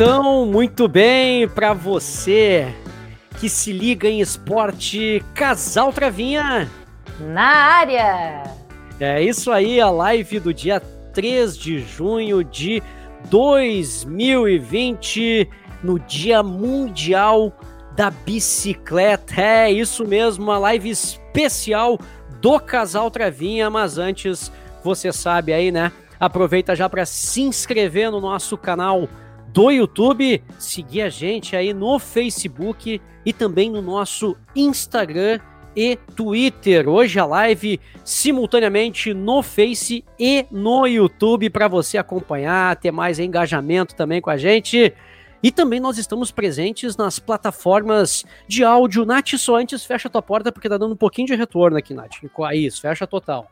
Então, muito bem para você que se liga em esporte Casal Travinha. Na área! É isso aí, a live do dia 3 de junho de 2020, no Dia Mundial da Bicicleta. É isso mesmo, uma live especial do Casal Travinha, mas antes, você sabe aí, né? Aproveita já para se inscrever no nosso canal do YouTube, seguir a gente aí no Facebook e também no nosso Instagram e Twitter. Hoje a live simultaneamente no Face e no YouTube para você acompanhar, ter mais engajamento também com a gente. E também nós estamos presentes nas plataformas de áudio. Nath, só antes fecha tua porta porque tá dando um pouquinho de retorno aqui, Nath. Isso, fecha total.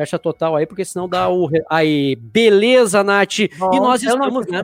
Fecha total aí, porque senão dá o. Aí, beleza, Nath. Bom, e nós estamos. Né?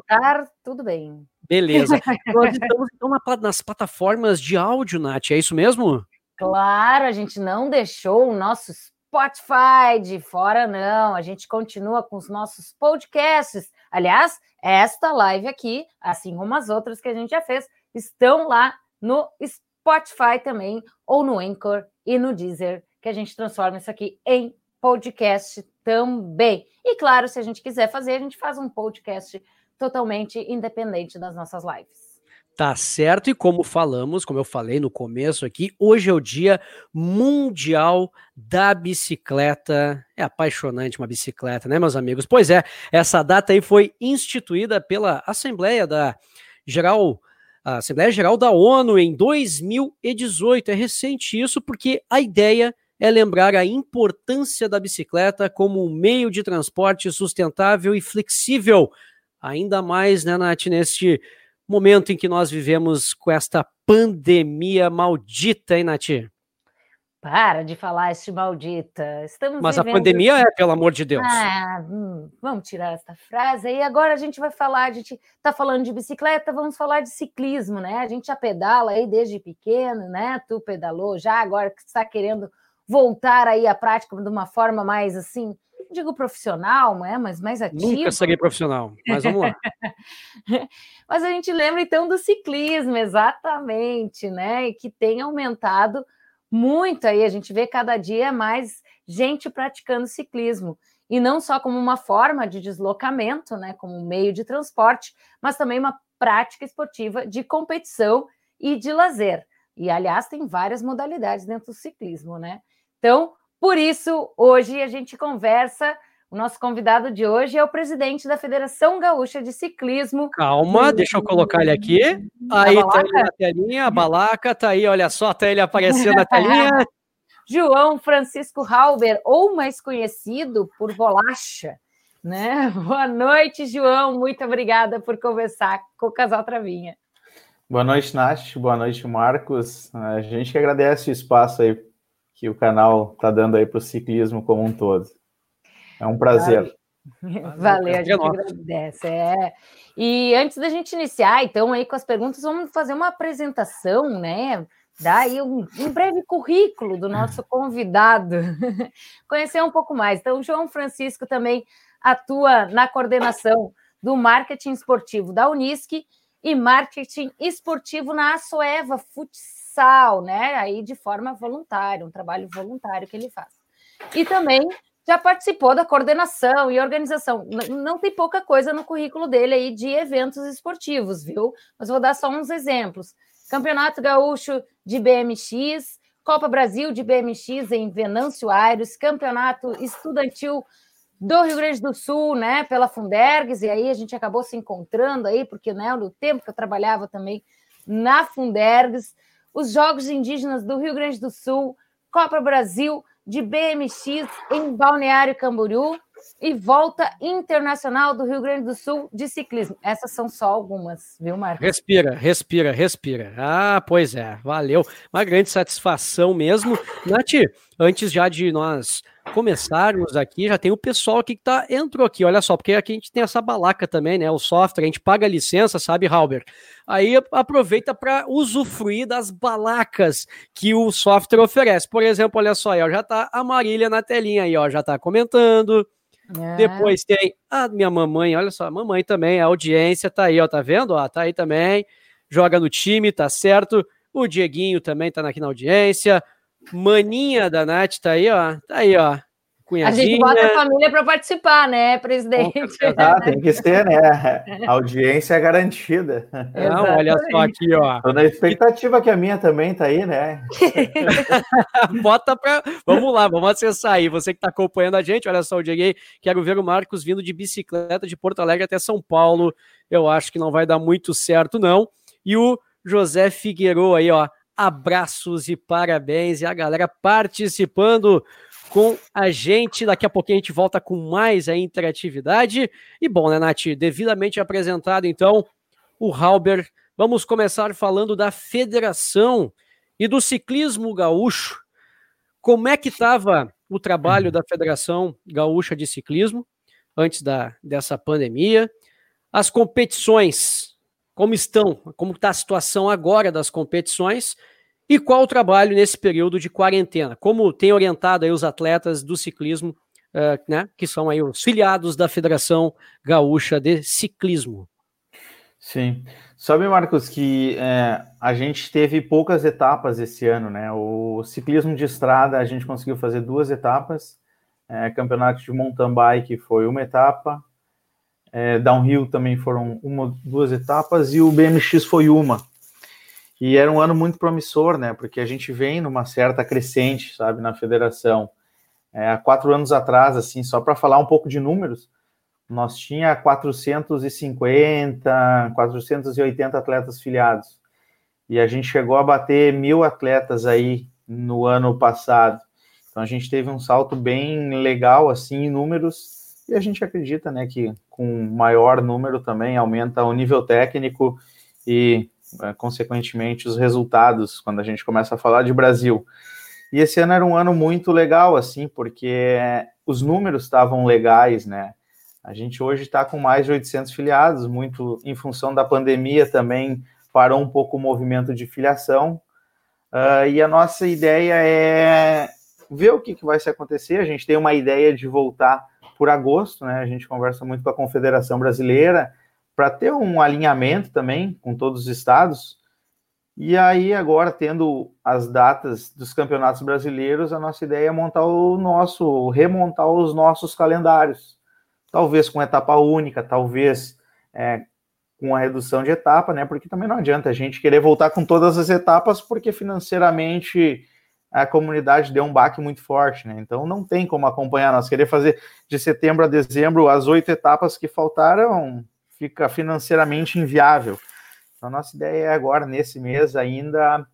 tudo bem. Beleza. nós estamos então nas plataformas de áudio, Nath, é isso mesmo? Claro, a gente não deixou o nosso Spotify de fora, não. A gente continua com os nossos podcasts. Aliás, esta live aqui, assim como as outras que a gente já fez, estão lá no Spotify também, ou no Anchor e no Deezer, que a gente transforma isso aqui em podcast também. E claro, se a gente quiser fazer, a gente faz um podcast totalmente independente das nossas lives. Tá certo, e como falamos, como eu falei no começo aqui, hoje é o Dia Mundial da Bicicleta. É apaixonante uma bicicleta, né, meus amigos? Pois é, essa data aí foi instituída pela Assembleia da Geral a Assembleia Geral da ONU em 2018. É recente isso porque a ideia lembrar a importância da bicicleta como um meio de transporte sustentável e flexível, ainda mais, né, Nath, neste momento em que nós vivemos com esta pandemia maldita, hein, Nath? Para de falar este maldita. Estamos Mas vivendo... a pandemia é, pelo amor de Deus. Ah, hum, vamos tirar essa frase aí. Agora a gente vai falar, a gente está falando de bicicleta, vamos falar de ciclismo, né? A gente já pedala aí desde pequeno, né? Tu pedalou já, agora que está querendo voltar aí à prática de uma forma mais assim, digo profissional, é, mas mais ativa. Nunca serei profissional, mas vamos lá. mas a gente lembra então do ciclismo, exatamente, né? E que tem aumentado muito aí, a gente vê cada dia mais gente praticando ciclismo. E não só como uma forma de deslocamento, né, como um meio de transporte, mas também uma prática esportiva de competição e de lazer. E, aliás, tem várias modalidades dentro do ciclismo, né? Então, por isso, hoje a gente conversa. O nosso convidado de hoje é o presidente da Federação Gaúcha de Ciclismo. Calma, deixa eu colocar ele aqui. Aí tá ele na telinha, a balaca tá aí, olha só, tá ele aparecendo na telinha. João Francisco Halber, ou mais conhecido por Bolacha. Né? Boa noite, João. Muito obrigada por conversar com o Casal Travinha. Boa noite, Nath. Boa noite, Marcos. A gente que agradece o espaço aí que o canal está dando aí para o ciclismo como um todo. É um prazer. Valeu, Valeu a gente agradece. É. E antes da gente iniciar, então, aí com as perguntas, vamos fazer uma apresentação, né? Dar aí um, um breve currículo do nosso convidado, conhecer um pouco mais. Então, o João Francisco também atua na coordenação do marketing esportivo da Unisc e marketing esportivo na Açoeva Futsal né? Aí de forma voluntária, um trabalho voluntário que ele faz. E também já participou da coordenação e organização. Não tem pouca coisa no currículo dele aí de eventos esportivos, viu? Mas vou dar só uns exemplos. Campeonato Gaúcho de BMX, Copa Brasil de BMX em Venâncio Aires, Campeonato Estudantil do Rio Grande do Sul, né, pela Fundergues, e aí a gente acabou se encontrando aí, porque, né, no tempo que eu trabalhava também na Fundergues, os Jogos Indígenas do Rio Grande do Sul, Copa Brasil de BMX em Balneário Camboriú e Volta Internacional do Rio Grande do Sul de Ciclismo. Essas são só algumas, viu, Marcos? Respira, respira, respira. Ah, pois é, valeu. Uma grande satisfação mesmo. Nath, antes já de nós começarmos aqui, já tem o pessoal aqui que tá, entrou aqui, olha só, porque aqui a gente tem essa balaca também, né? O software, a gente paga a licença, sabe, Halber? Aí aproveita para usufruir das balacas que o software oferece. Por exemplo, olha só, aí, ó, já tá a Marília na telinha aí, ó, já tá comentando. É. Depois tem a minha mamãe, olha só, a mamãe também, a audiência tá aí, ó, tá vendo? Ó, tá aí também, joga no time, tá certo. O Dieguinho também tá aqui na audiência. Maninha da Nath tá aí, ó, tá aí, ó. Cunhadinha. A gente bota a família para participar, né, presidente? Ah, tem que ser, né? A audiência é garantida. Não, olha só aqui, ó. Tô na expectativa que a minha também tá aí, né? Bota para. Vamos lá, vamos acessar aí. Você que está acompanhando a gente, olha só, o Dieguei, quero ver o Marcos vindo de bicicleta de Porto Alegre até São Paulo. Eu acho que não vai dar muito certo, não. E o José Figueiredo aí, ó. Abraços e parabéns. E a galera participando com a gente. Daqui a pouquinho a gente volta com mais a interatividade. E bom, né, Nath? Devidamente apresentado, então, o Halber. Vamos começar falando da federação e do ciclismo gaúcho. Como é que estava o trabalho da Federação Gaúcha de Ciclismo antes da, dessa pandemia? As competições, como estão? Como está a situação agora das competições? E qual o trabalho nesse período de quarentena? Como tem orientado aí os atletas do ciclismo, uh, né, que são aí os filiados da Federação Gaúcha de Ciclismo? Sim. Sabe, Marcos, que é, a gente teve poucas etapas esse ano, né? O ciclismo de estrada a gente conseguiu fazer duas etapas. É, campeonato de mountain bike foi uma etapa. É, downhill também foram uma, duas etapas e o BMX foi uma. E era um ano muito promissor, né? Porque a gente vem numa certa crescente, sabe, na federação. É, há quatro anos atrás, assim, só para falar um pouco de números, nós tinha 450, 480 atletas filiados. E a gente chegou a bater mil atletas aí no ano passado. Então a gente teve um salto bem legal, assim, em números. E a gente acredita, né, que com maior número também aumenta o nível técnico e é, consequentemente, os resultados quando a gente começa a falar de Brasil. E esse ano era um ano muito legal, assim, porque os números estavam legais, né? A gente hoje está com mais de 800 filiados, muito em função da pandemia também parou um pouco o movimento de filiação. Uh, e a nossa ideia é ver o que, que vai se acontecer. A gente tem uma ideia de voltar por agosto, né? A gente conversa muito com a Confederação Brasileira, para ter um alinhamento também com todos os estados. E aí, agora, tendo as datas dos campeonatos brasileiros, a nossa ideia é montar o nosso, remontar os nossos calendários. Talvez com etapa única, talvez é, com a redução de etapa, né? Porque também não adianta a gente querer voltar com todas as etapas, porque financeiramente a comunidade deu um baque muito forte, né? Então não tem como acompanhar. Nós querer fazer de setembro a dezembro as oito etapas que faltaram, fica financeiramente inviável. Então, nossa ideia é agora, nesse mês, ainda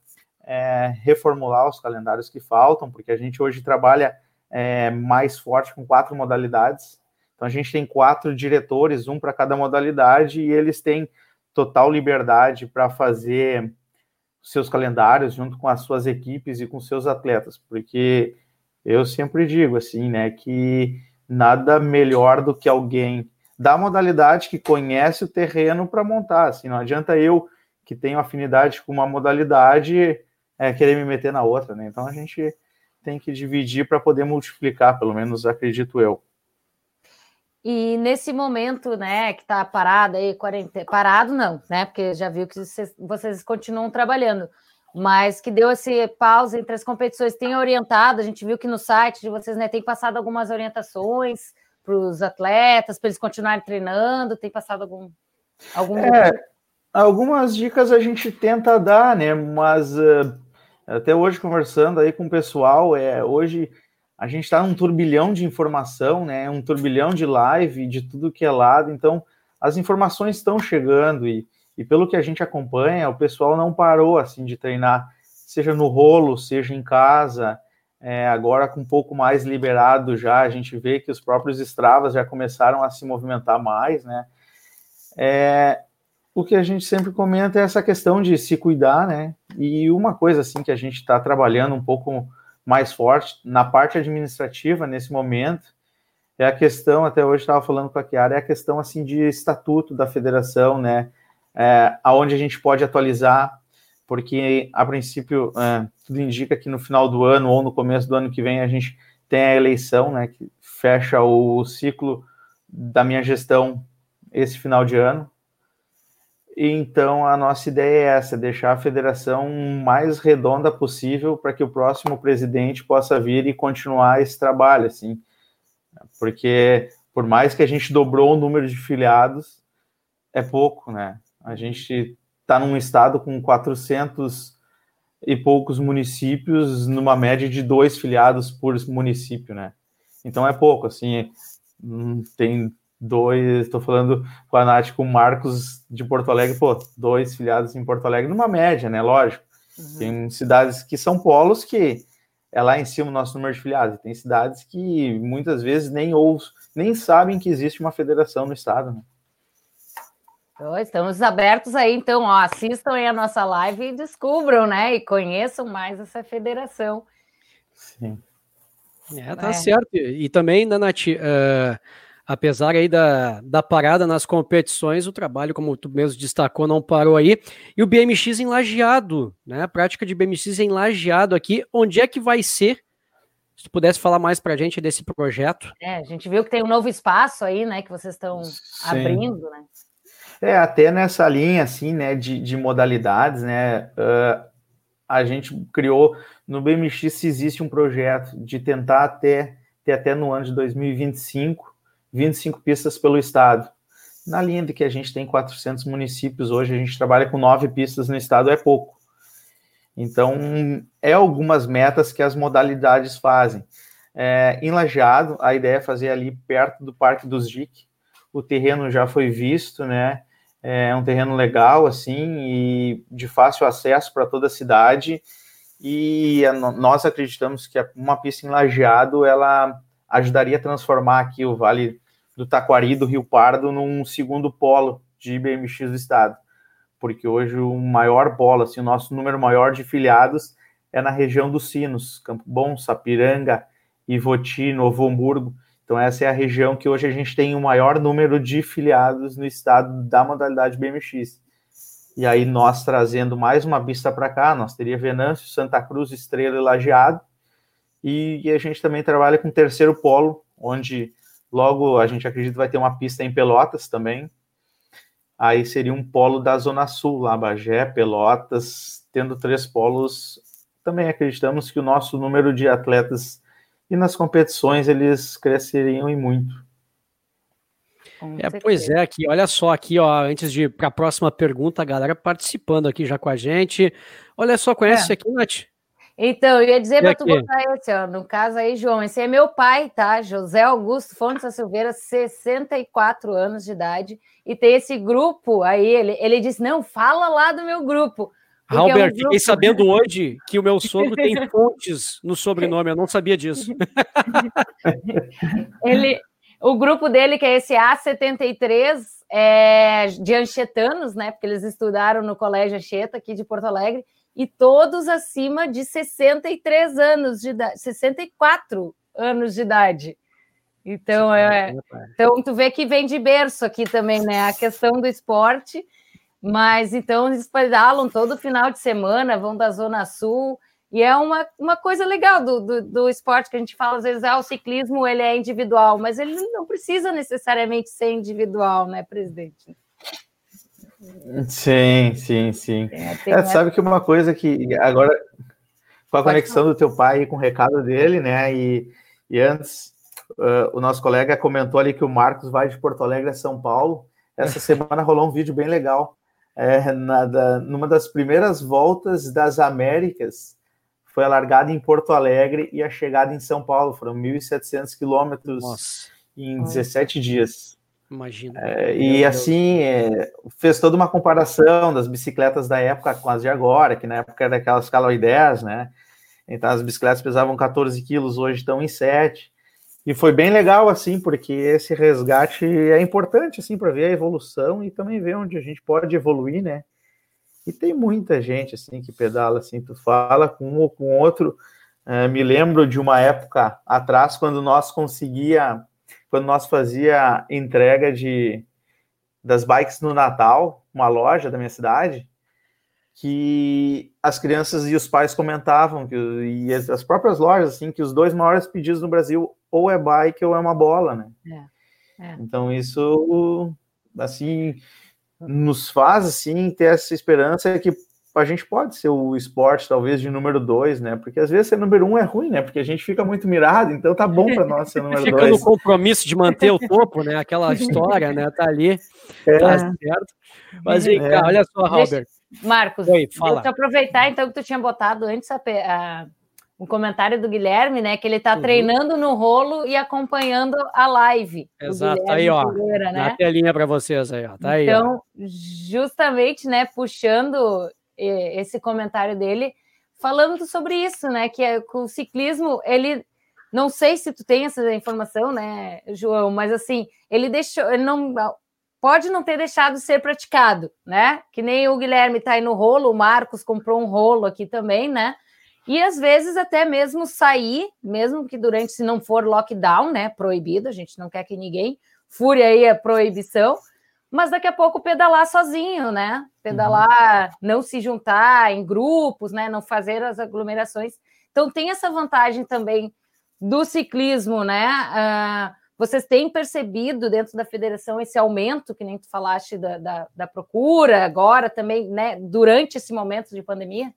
é, reformular os calendários que faltam, porque a gente hoje trabalha é, mais forte com quatro modalidades. Então, a gente tem quatro diretores, um para cada modalidade, e eles têm total liberdade para fazer seus calendários junto com as suas equipes e com seus atletas, porque eu sempre digo assim, né, que nada melhor do que alguém da modalidade que conhece o terreno para montar. Assim, não adianta eu que tenho afinidade com uma modalidade é, querer me meter na outra, né? Então a gente tem que dividir para poder multiplicar, pelo menos acredito eu. E nesse momento, né, que está parado aí, quarentena, parado não, né? Porque já viu que vocês, vocês continuam trabalhando, mas que deu esse pausa entre as competições, tem orientado, a gente viu que no site de vocês, né, tem passado algumas orientações para os atletas, para eles continuarem treinando? Tem passado algum. algum é, algumas dicas a gente tenta dar, né? Mas uh, até hoje, conversando aí com o pessoal, é, hoje a gente está num turbilhão de informação, né? Um turbilhão de live, de tudo que é lado, então as informações estão chegando e, e pelo que a gente acompanha, o pessoal não parou assim de treinar, seja no rolo, seja em casa é, agora com um pouco mais liberado já, a gente vê que os próprios Stravas já começaram a se movimentar mais, né? É, o que a gente sempre comenta é essa questão de se cuidar, né? E uma coisa assim que a gente está trabalhando um pouco mais forte na parte administrativa nesse momento é a questão, até hoje estava falando com a Kiara, é a questão assim de estatuto da federação, né? É, aonde a gente pode atualizar porque a princípio é, tudo indica que no final do ano ou no começo do ano que vem a gente tem a eleição, né, que fecha o ciclo da minha gestão esse final de ano. Então, a nossa ideia é essa: deixar a federação mais redonda possível para que o próximo presidente possa vir e continuar esse trabalho, assim. Porque, por mais que a gente dobrou o número de filiados, é pouco, né? A gente está num estado com 400 e poucos municípios, numa média de dois filiados por município, né? Então é pouco, assim, hum, tem dois, estou falando com a Nath, com o Marcos de Porto Alegre, pô, dois filiados em Porto Alegre, numa média, né? Lógico. Uhum. Tem cidades que são polos que é lá em cima o nosso número de filiados. Tem cidades que muitas vezes nem ou nem sabem que existe uma federação no estado, né? Então, estamos abertos aí, então, ó, assistam aí a nossa live e descubram, né? E conheçam mais essa federação. Sim. É, tá é. certo. E também, né, Nath, uh, apesar aí da, da parada nas competições, o trabalho, como tu mesmo destacou, não parou aí. E o BMX enlajeado, né? A prática de BMX enlajeado aqui, onde é que vai ser? Se tu pudesse falar mais para a gente desse projeto. É, a gente viu que tem um novo espaço aí, né? Que vocês estão abrindo, né? É, até nessa linha, assim, né, de, de modalidades, né, uh, a gente criou, no BMX existe um projeto de tentar até, ter até no ano de 2025, 25 pistas pelo estado. Na linha de que a gente tem 400 municípios hoje, a gente trabalha com nove pistas no estado, é pouco. Então, é algumas metas que as modalidades fazem. É, em Lajeado, a ideia é fazer ali perto do Parque dos JIC. O terreno já foi visto, né? É um terreno legal, assim, e de fácil acesso para toda a cidade. E nós acreditamos que uma pista em Lajeado, ela ajudaria a transformar aqui o Vale do Taquari, do Rio Pardo, num segundo polo de BMX do estado. Porque hoje o maior polo, assim, o nosso número maior de filiados é na região dos Sinos, Campo Bom, Sapiranga, Ivoti, Novo Hamburgo. Então essa é a região que hoje a gente tem o maior número de filiados no estado da modalidade BMX. E aí nós trazendo mais uma pista para cá, nós teria Venâncio, Santa Cruz, Estrela e Lajeado. E, e a gente também trabalha com terceiro polo, onde Logo, a gente acredita que vai ter uma pista em Pelotas também. Aí seria um polo da Zona Sul, lá, Bagé, Pelotas, tendo três polos. Também acreditamos que o nosso número de atletas e nas competições eles cresceriam e muito. É, pois é, aqui, olha só aqui, ó, antes de para a próxima pergunta, a galera participando aqui já com a gente. Olha só, conhece é. aqui, Nath? Então, eu ia dizer para tu botar esse, ó, no caso aí, João, esse é meu pai, tá? José Augusto Fontes da Silveira, 64 anos de idade, e tem esse grupo aí, ele, ele disse, não, fala lá do meu grupo. Albert, é um grupo... fiquei sabendo hoje que o meu sogro tem Fontes no sobrenome, eu não sabia disso. ele, o grupo dele, que é esse A73, é de anchetanos, né? Porque eles estudaram no Colégio Anchieta, aqui de Porto Alegre, e todos acima de 63 anos de idade, 64 anos de idade. Então, é, então tu vê que vem de berço aqui também, né? A questão do esporte, mas então eles pedalam todo final de semana, vão da Zona Sul, e é uma, uma coisa legal do, do, do esporte que a gente fala, às vezes, ah, o ciclismo ele é individual, mas ele não precisa necessariamente ser individual, né, presidente? Sim, sim, sim. É, é, sabe que uma coisa que agora, com a conexão do teu pai com o recado dele, né? E, e antes, uh, o nosso colega comentou ali que o Marcos vai de Porto Alegre a São Paulo. Essa semana rolou um vídeo bem legal. É, na, da, numa das primeiras voltas das Américas, foi a largada em Porto Alegre e a chegada em São Paulo. Foram 1.700 quilômetros em 17 dias. Imagina. É, e assim, é, fez toda uma comparação das bicicletas da época com as de agora, que na época era aquelas Caloidés, né? Então as bicicletas pesavam 14 quilos, hoje estão em 7. E foi bem legal, assim, porque esse resgate é importante, assim, para ver a evolução e também ver onde a gente pode evoluir, né? E tem muita gente, assim, que pedala, assim, tu fala com um ou com outro. É, me lembro de uma época atrás, quando nós conseguia quando nós fazia entrega de das bikes no Natal, uma loja da minha cidade, que as crianças e os pais comentavam que e as próprias lojas assim que os dois maiores pedidos no Brasil ou é bike ou é uma bola, né? É, é. Então isso assim nos faz assim ter essa esperança que a gente pode ser o esporte talvez de número dois, né? Porque às vezes ser número um é ruim, né? Porque a gente fica muito mirado, então tá bom para nós ser número fica dois. Fica no compromisso de manter o topo, né? Aquela história, né? Tá ali, é. tá certo. Mas vem cá, é. olha só, Robert. Marcos, Oi, fala. deixa eu aproveitar então que tu tinha botado antes a, a, um comentário do Guilherme, né? Que ele está uhum. treinando no rolo e acompanhando a live. Exato, aí ó, Pereira, né? na telinha para vocês aí, ó, tá aí. Então, ó. justamente, né, puxando esse comentário dele, falando sobre isso, né? Que é, o ciclismo, ele não sei se tu tem essa informação, né, João, mas assim, ele deixou, ele não pode não ter deixado de ser praticado, né? Que nem o Guilherme está aí no rolo, o Marcos comprou um rolo aqui também, né? E às vezes até mesmo sair, mesmo que durante, se não for lockdown, né? Proibido, a gente não quer que ninguém fure aí a proibição, mas daqui a pouco pedalar sozinho, né? Pedalar, uhum. não se juntar em grupos, né? Não fazer as aglomerações. Então tem essa vantagem também do ciclismo, né? Uh, vocês têm percebido dentro da federação esse aumento, que nem tu falaste da, da, da procura agora também, né, durante esse momento de pandemia?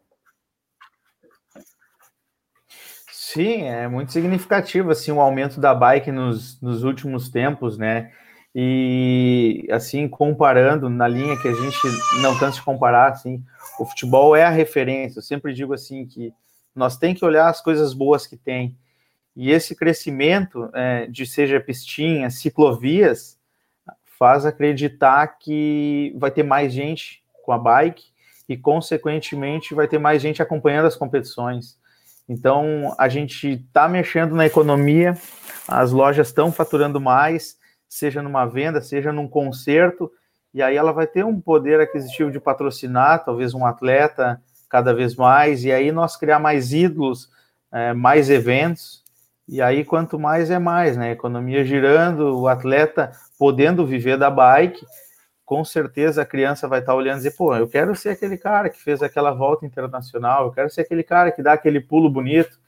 Sim, é muito significativo assim o aumento da bike nos, nos últimos tempos, né? E assim comparando na linha que a gente não cansa de comparar, assim, o futebol é a referência. Eu sempre digo assim que nós tem que olhar as coisas boas que tem e esse crescimento é, de seja pistinhas, ciclovias, faz acreditar que vai ter mais gente com a bike e, consequentemente, vai ter mais gente acompanhando as competições. Então, a gente está mexendo na economia, as lojas estão faturando mais, seja numa venda, seja num concerto, e aí ela vai ter um poder aquisitivo de patrocinar, talvez um atleta cada vez mais, e aí nós criar mais ídolos, é, mais eventos, e aí, quanto mais é mais, né? Economia girando, o atleta podendo viver da bike, com certeza a criança vai estar olhando e dizer, pô, eu quero ser aquele cara que fez aquela volta internacional, eu quero ser aquele cara que dá aquele pulo bonito.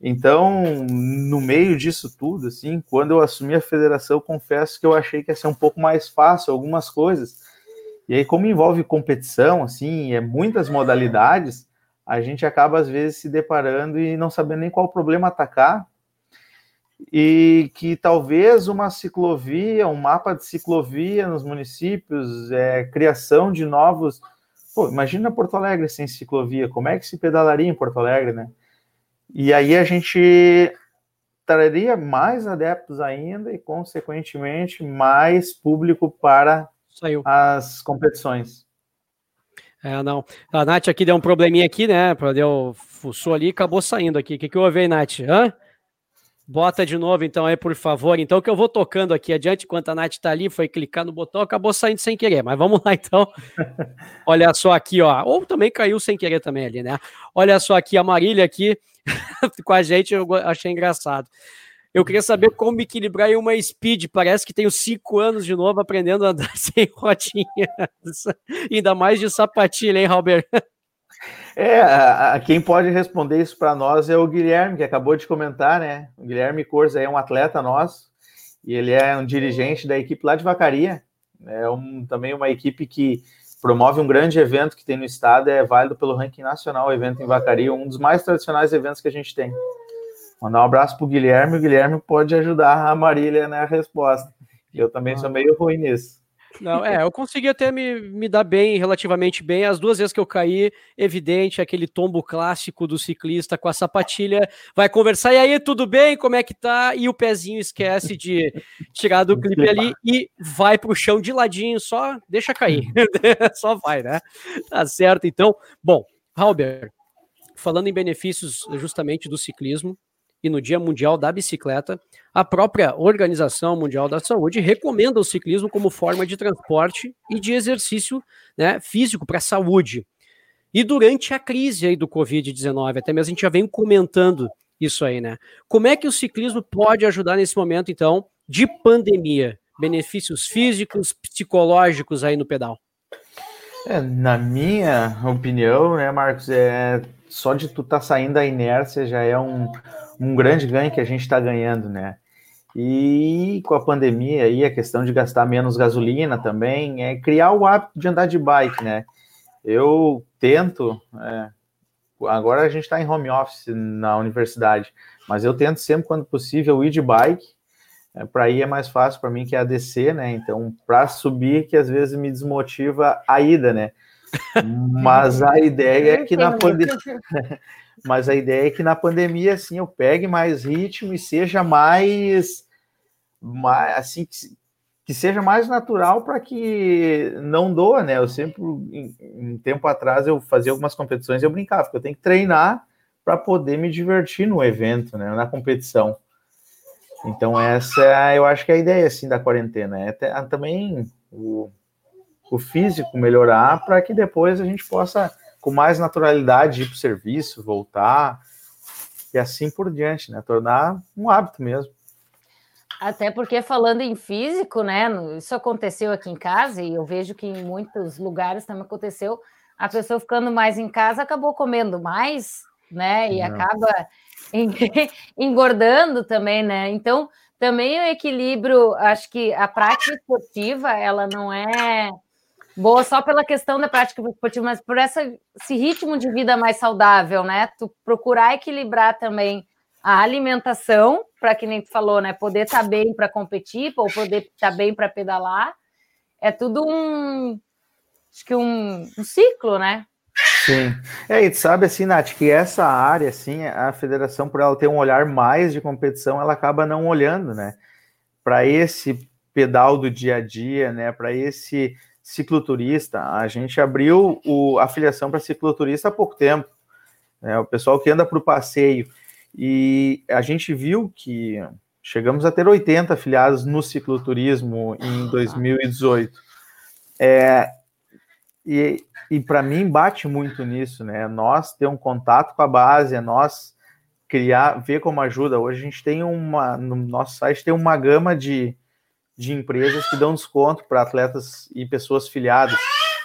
Então, no meio disso tudo, assim, quando eu assumi a federação, confesso que eu achei que ia ser um pouco mais fácil algumas coisas. E aí, como envolve competição, assim, é muitas modalidades, a gente acaba às vezes se deparando e não sabendo nem qual problema atacar. E que talvez uma ciclovia, um mapa de ciclovia nos municípios, é, criação de novos. Pô, imagina Porto Alegre sem ciclovia, como é que se pedalaria em Porto Alegre, né? E aí a gente traria mais adeptos ainda e, consequentemente, mais público para Saiu. as competições. É, não. A Nath aqui deu um probleminha aqui, né? Deu, fuçou ali e acabou saindo aqui. O que, que houve aí, Nath? Hã? Bota de novo, então, aí, por favor. Então, que eu vou tocando aqui adiante, enquanto a Nath tá ali, foi clicar no botão, acabou saindo sem querer. Mas vamos lá, então. Olha só aqui, ó. Ou também caiu sem querer também ali, né? Olha só aqui, a Marília aqui com a gente, eu achei engraçado. Eu queria saber como equilibrar em uma speed. Parece que tenho cinco anos de novo aprendendo a andar sem rodinhas. Ainda mais de sapatilha, hein, Robert? É, a, a, quem pode responder isso para nós é o Guilherme, que acabou de comentar, né? O Guilherme Corza é um atleta nosso e ele é um dirigente da equipe lá de Vacaria. É um, também uma equipe que promove um grande evento que tem no estado, é válido pelo ranking nacional, o evento em Vacaria, um dos mais tradicionais eventos que a gente tem. Mandar um abraço para o Guilherme. O Guilherme pode ajudar a Marília na resposta. Eu também sou meio ruim nisso. Não, é, eu consegui até me, me dar bem, relativamente bem. As duas vezes que eu caí, evidente, aquele tombo clássico do ciclista com a sapatilha, vai conversar, e aí, tudo bem? Como é que tá? E o pezinho esquece de tirar do clipe ali e vai pro chão de ladinho, só deixa cair. só vai, né? Tá certo, então. Bom, Halber, falando em benefícios justamente do ciclismo, e no Dia Mundial da Bicicleta, a própria Organização Mundial da Saúde recomenda o ciclismo como forma de transporte e de exercício né, físico para a saúde. E durante a crise aí do Covid-19, até mesmo a gente já vem comentando isso aí, né? Como é que o ciclismo pode ajudar nesse momento, então, de pandemia? Benefícios físicos, psicológicos aí no pedal? É, na minha opinião, né, Marcos, é só de tu estar tá saindo da inércia já é um, um grande ganho que a gente está ganhando, né? E com a pandemia aí, a questão de gastar menos gasolina também, é criar o hábito de andar de bike, né? Eu tento, é, agora a gente está em home office na universidade, mas eu tento sempre, quando possível, ir de bike. É, para ir é mais fácil para mim que é a descer, né? Então, para subir, que às vezes me desmotiva a ida, né? Mas a ideia é que na pandemia. Mas a ideia é que na pandemia, assim, eu pegue mais ritmo e seja mais, mais assim, que, que seja mais natural para que não doa, né? Eu sempre, um tempo atrás, eu fazia algumas competições e eu brincava, porque eu tenho que treinar para poder me divertir no evento, né? Na competição. Então, essa eu acho que é a ideia, assim, da quarentena. É também o, o físico melhorar para que depois a gente possa com mais naturalidade ir para o serviço, voltar e assim por diante, né? Tornar um hábito mesmo. Até porque falando em físico, né? Isso aconteceu aqui em casa e eu vejo que em muitos lugares também aconteceu. A pessoa ficando mais em casa acabou comendo mais, né? E Não. acaba engordando também, né? Então, também o equilíbrio, acho que a prática esportiva, ela não é boa só pela questão da prática esportiva, mas por essa, esse ritmo de vida mais saudável, né? Tu procurar equilibrar também a alimentação, para que nem tu falou, né? Poder estar tá bem para competir, ou poder estar tá bem para pedalar. É tudo um acho que um, um, ciclo, né? Sim. É, e sabe assim, Nath, que essa área, assim, a federação, por ela ter um olhar mais de competição, ela acaba não olhando, né? Para esse pedal do dia a dia, né? Para esse cicloturista. A gente abriu o, a filiação para cicloturista há pouco tempo. Né? O pessoal que anda para o passeio. E a gente viu que chegamos a ter 80 afiliados no cicloturismo em 2018. É, e e para mim bate muito nisso, né? Nós ter um contato com a base, é nós criar, ver como ajuda. Hoje a gente tem uma, no nosso site tem uma gama de, de empresas que dão desconto para atletas e pessoas filiadas.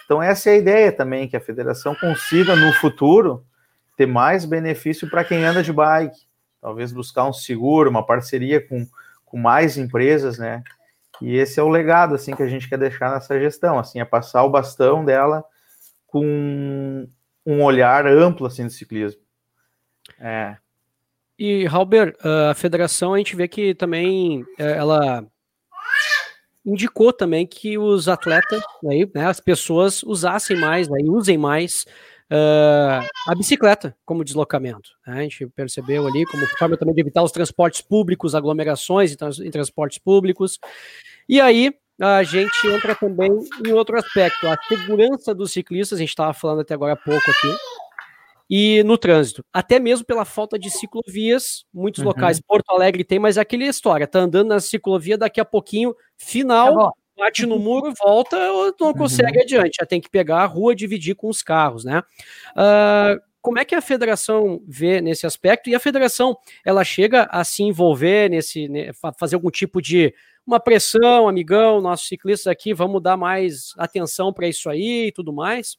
Então, essa é a ideia também, que a federação consiga no futuro ter mais benefício para quem anda de bike. Talvez buscar um seguro, uma parceria com, com mais empresas, né? E esse é o legado, assim, que a gente quer deixar nessa gestão, assim, é passar o bastão dela com um olhar amplo, assim, do ciclismo. É. E, Halber, a federação, a gente vê que também é, ela indicou também que os atletas, aí, né, as pessoas usassem mais, aí, usem mais uh, a bicicleta como deslocamento. Né? A gente percebeu ali como forma também de evitar os transportes públicos, aglomerações em, trans, em transportes públicos. E aí a gente entra também em outro aspecto, a segurança dos ciclistas, a gente estava falando até agora há pouco aqui, e no trânsito, até mesmo pela falta de ciclovias, muitos uhum. locais, Porto Alegre tem, mas é aquela história, tá andando na ciclovia, daqui a pouquinho, final, bate no muro, volta, não uhum. consegue uhum. adiante, já tem que pegar a rua, dividir com os carros, né? Uh, como é que a federação vê nesse aspecto? E a federação, ela chega a se envolver nesse, né, fazer algum tipo de uma pressão, amigão, nossos ciclistas aqui, vamos dar mais atenção para isso aí e tudo mais?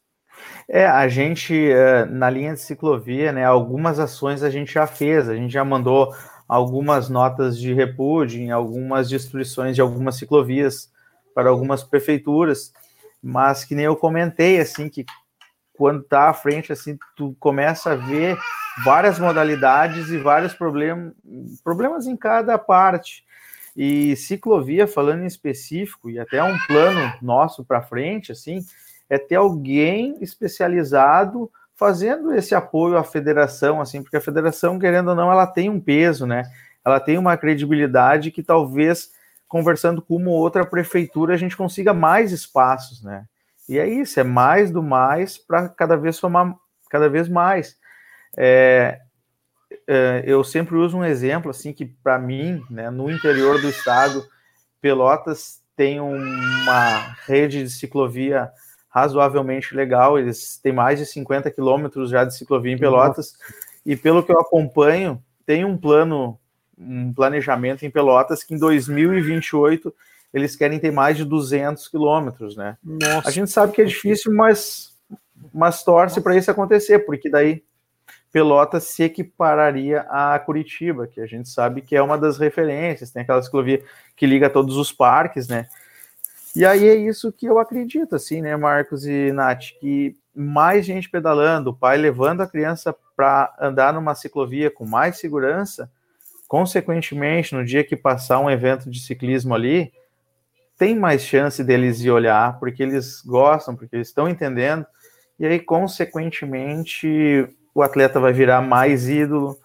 É, a gente, eh, na linha de ciclovia, né, algumas ações a gente já fez, a gente já mandou algumas notas de repúdio em algumas destruições de algumas ciclovias para algumas prefeituras, mas que nem eu comentei, assim, que quando tá à frente, assim, tu começa a ver várias modalidades e vários problemas, problemas em cada parte. E ciclovia, falando em específico, e até um plano nosso para frente, assim, é ter alguém especializado fazendo esse apoio à federação, assim, porque a federação, querendo ou não, ela tem um peso, né? Ela tem uma credibilidade que talvez conversando com uma outra prefeitura a gente consiga mais espaços, né? E é isso, é mais do mais para cada vez somar cada vez mais. É, é, eu sempre uso um exemplo assim que para mim, né, no interior do estado, Pelotas tem uma rede de ciclovia razoavelmente legal. Eles têm mais de 50 quilômetros já de ciclovia em Pelotas e pelo que eu acompanho, tem um plano, um planejamento em Pelotas que em 2028 eles querem ter mais de 200 quilômetros, né? Nossa. A gente sabe que é difícil, mas, mas torce para isso acontecer, porque daí Pelotas se equipararia a Curitiba, que a gente sabe que é uma das referências, tem aquela ciclovia que liga todos os parques, né? E aí é isso que eu acredito, assim, né, Marcos e Nath, que mais gente pedalando, o pai levando a criança para andar numa ciclovia com mais segurança, consequentemente, no dia que passar um evento de ciclismo ali, tem mais chance deles ir olhar, porque eles gostam, porque eles estão entendendo, e aí, consequentemente, o atleta vai virar mais ídolo.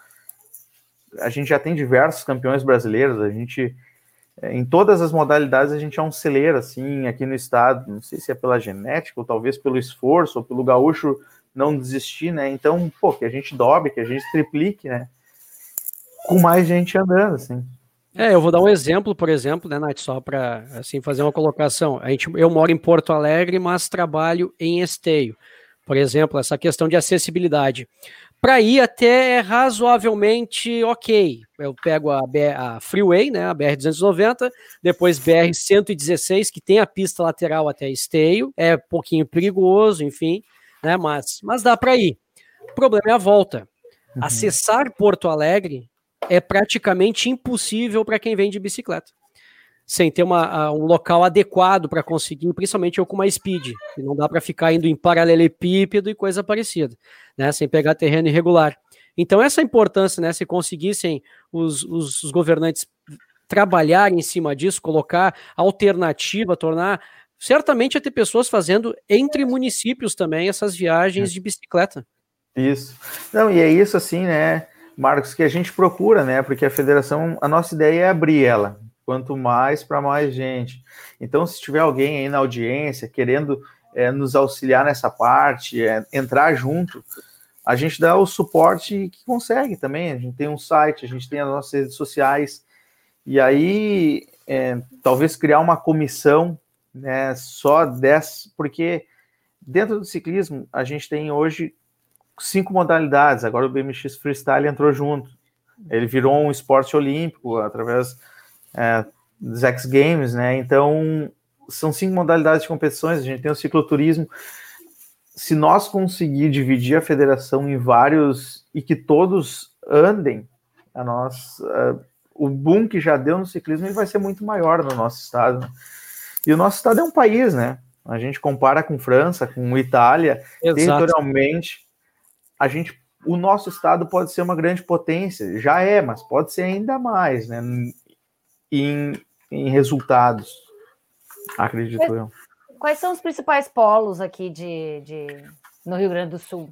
A gente já tem diversos campeões brasileiros, a gente em todas as modalidades a gente é um celeiro assim aqui no estado, não sei se é pela genética ou talvez pelo esforço ou pelo gaúcho não desistir, né? Então, pô, que a gente dobre, que a gente triplique, né? Com mais gente andando, assim. É, eu vou dar um exemplo, por exemplo, né, Nath, só para assim fazer uma colocação. A gente, eu moro em Porto Alegre, mas trabalho em Esteio. Por exemplo, essa questão de acessibilidade. Para ir até é razoavelmente ok. Eu pego a, a Freeway, né, a BR-290, depois BR-116, que tem a pista lateral até Esteio, é um pouquinho perigoso, enfim, né, mas, mas dá para ir. O problema é a volta. Uhum. Acessar Porto Alegre é praticamente impossível para quem vem de bicicleta sem ter uma, um local adequado para conseguir, principalmente eu com uma speed, que não dá para ficar indo em paralelepípedo e coisa parecida, né, sem pegar terreno irregular. Então essa importância, né, se conseguissem os, os, os governantes trabalhar em cima disso, colocar alternativa, tornar certamente ia ter pessoas fazendo entre municípios também essas viagens de bicicleta. Isso. Não, e é isso assim, né, Marcos, que a gente procura, né? Porque a federação, a nossa ideia é abrir ela quanto mais para mais gente. Então, se tiver alguém aí na audiência querendo é, nos auxiliar nessa parte, é, entrar junto, a gente dá o suporte que consegue também. A gente tem um site, a gente tem as nossas redes sociais, e aí é, talvez criar uma comissão né, só dessa, porque dentro do ciclismo a gente tem hoje cinco modalidades. Agora o BMX Freestyle entrou junto. Ele virou um esporte olímpico através é, dos X Games, né? Então, são cinco modalidades de competições. A gente tem o cicloturismo. Se nós conseguir dividir a federação em vários e que todos andem, a nós, uh, o boom que já deu no ciclismo ele vai ser muito maior no nosso estado. Né? E o nosso estado é um país, né? A gente compara com França, com Itália, Exato. territorialmente, a gente, o nosso estado pode ser uma grande potência, já é, mas pode ser ainda mais, né? Em, em resultados, acredito quais, eu. Quais são os principais polos aqui de, de no Rio Grande do Sul?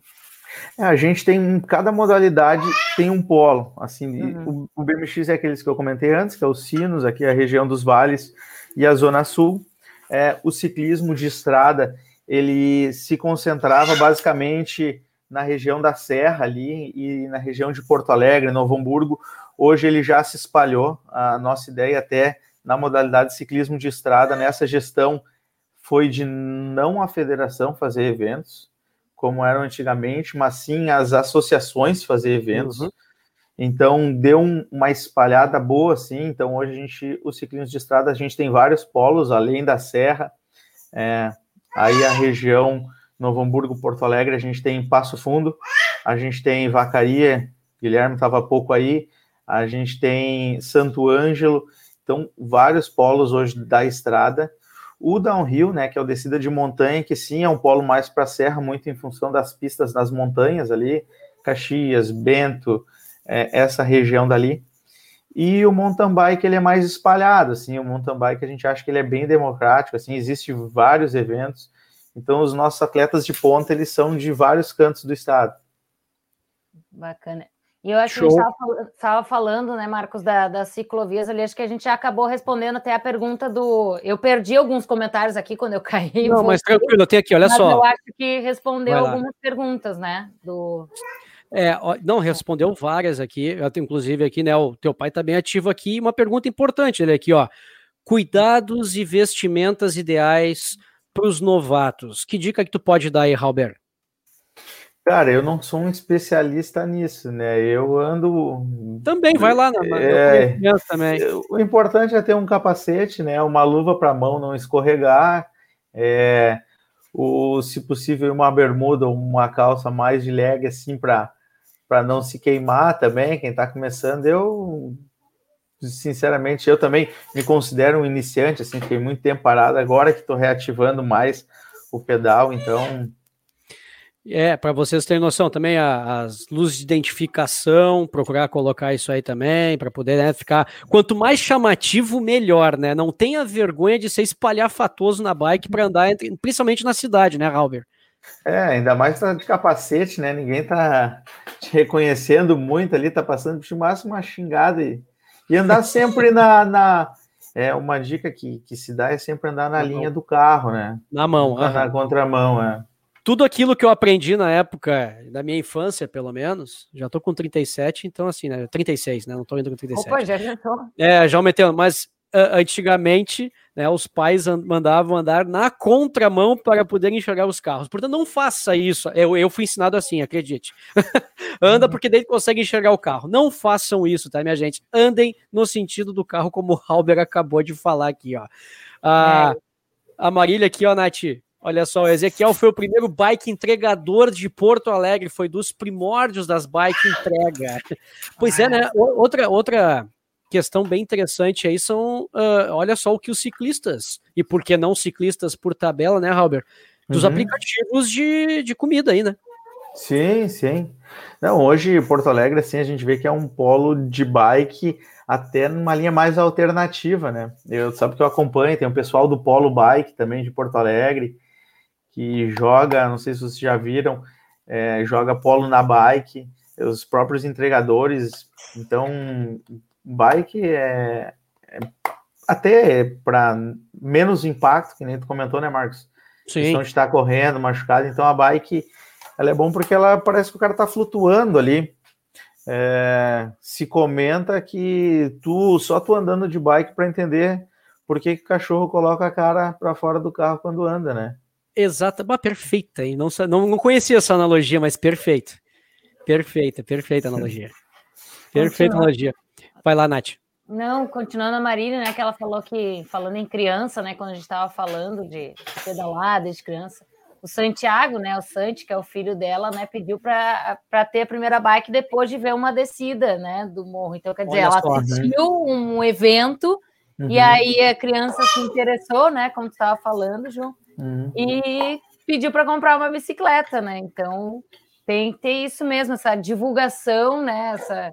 É, a gente tem cada modalidade tem um polo, assim, uhum. o, o, BMX é aqueles que eu comentei antes, que é os Sinos, aqui a região dos vales e a zona sul. É, o ciclismo de estrada ele se concentrava basicamente na região da Serra ali e na região de Porto Alegre, Novo Hamburgo, Hoje ele já se espalhou. A nossa ideia até na modalidade ciclismo de estrada, nessa gestão, foi de não a federação fazer eventos, como eram antigamente, mas sim as associações fazer eventos. Uhum. Então deu um, uma espalhada boa, assim. Então hoje a gente, o ciclismo de estrada, a gente tem vários polos, além da Serra, é, aí a região Novo Hamburgo, Porto Alegre, a gente tem Passo Fundo, a gente tem Vacaria, Guilherme estava pouco aí, a gente tem Santo Ângelo, então vários polos hoje da estrada. O downhill, né, que é o descida de montanha, que sim é um polo mais para a serra, muito em função das pistas das montanhas ali, Caxias, Bento, é, essa região dali. E o mountain bike ele é mais espalhado, assim, o mountain bike a gente acha que ele é bem democrático, assim, existe vários eventos. Então os nossos atletas de ponta eles são de vários cantos do estado. Bacana. E eu acho Show. que a gente estava falando, né, Marcos, da, das ciclovias ali, acho que a gente já acabou respondendo até a pergunta do. Eu perdi alguns comentários aqui quando eu caí. Não, mas tranquilo, eu tenho aqui, olha só. Eu acho que respondeu algumas perguntas, né? Do... É, não, respondeu várias aqui, tenho, inclusive aqui, né? O teu pai está bem ativo aqui. Uma pergunta importante, ele aqui, ó. Cuidados e vestimentas ideais para os novatos. Que dica que tu pode dar aí, Halber? Cara, eu não sou um especialista nisso, né? Eu ando. Também, vai lá na, é, também. O importante é ter um capacete, né? Uma luva para a mão não escorregar. É, o, se possível, uma bermuda ou uma calça mais de leg, assim, para não se queimar também. Quem está começando, eu sinceramente, eu também me considero um iniciante, assim, fiquei muito tempo parado, agora que estou reativando mais o pedal, então é, para vocês terem noção também, a, as luzes de identificação, procurar colocar isso aí também, para poder né, ficar. Quanto mais chamativo, melhor, né? Não tenha vergonha de ser espalhafatoso na bike para andar, entre, principalmente na cidade, né, Halber? É, ainda mais tá de capacete, né? Ninguém tá te reconhecendo muito ali, tá passando de máximo uma xingada e, e andar sempre na, na. É uma dica que, que se dá é sempre andar na, na linha mão. do carro, né? Na mão, na contramão, é tudo aquilo que eu aprendi na época da minha infância, pelo menos, já tô com 37, então assim, né, 36, né, não tô indo com 37. Opa, já tô. É, já aumentei, mas antigamente, né, os pais mandavam andar na contramão para poder enxergar os carros. Portanto, não faça isso. Eu, eu fui ensinado assim, acredite. Anda uhum. porque daí consegue enxergar o carro. Não façam isso, tá, minha gente? Andem no sentido do carro, como o Halber acabou de falar aqui, ó. Ah, é. A Marília aqui, ó, Nath, Olha só, o Ezequiel foi o primeiro bike entregador de Porto Alegre, foi dos primórdios das bike entrega. Pois é, né? Outra, outra questão bem interessante aí são, uh, olha só o que os ciclistas, e por que não ciclistas por tabela, né, Halber? Dos uhum. aplicativos de, de comida aí, né? Sim, sim. Não, hoje Porto Alegre, assim, a gente vê que é um polo de bike até numa linha mais alternativa, né? Eu sabe que eu acompanho, tem um pessoal do Polo Bike também de Porto Alegre, que joga, não sei se vocês já viram, é, joga polo na bike, os próprios entregadores. Então, bike é, é até para menos impacto, que nem tu comentou, né, Marcos? Sim. De estar correndo, machucado. Então, a bike ela é bom porque ela parece que o cara está flutuando ali. É, se comenta que tu só tu andando de bike para entender por que, que o cachorro coloca a cara para fora do carro quando anda, né? Exata, bah, perfeita, hein? Não, não, não conhecia essa analogia, mas perfeito. Perfeita, perfeita analogia. Perfeita analogia. Vai lá, Nath. Não, continuando a Marília, né, que ela falou que, falando em criança, né, quando a gente estava falando de pedalar desde criança, o Santiago, né, o Santi, que é o filho dela, né, pediu para ter a primeira bike depois de ver uma descida, né, do morro. Então, quer dizer, Olha ela só, assistiu né? um evento uhum. e aí a criança se interessou, né, como tu estava falando, João, Uhum. E pediu para comprar uma bicicleta, né? Então tem que ter isso mesmo, essa divulgação, né? Essa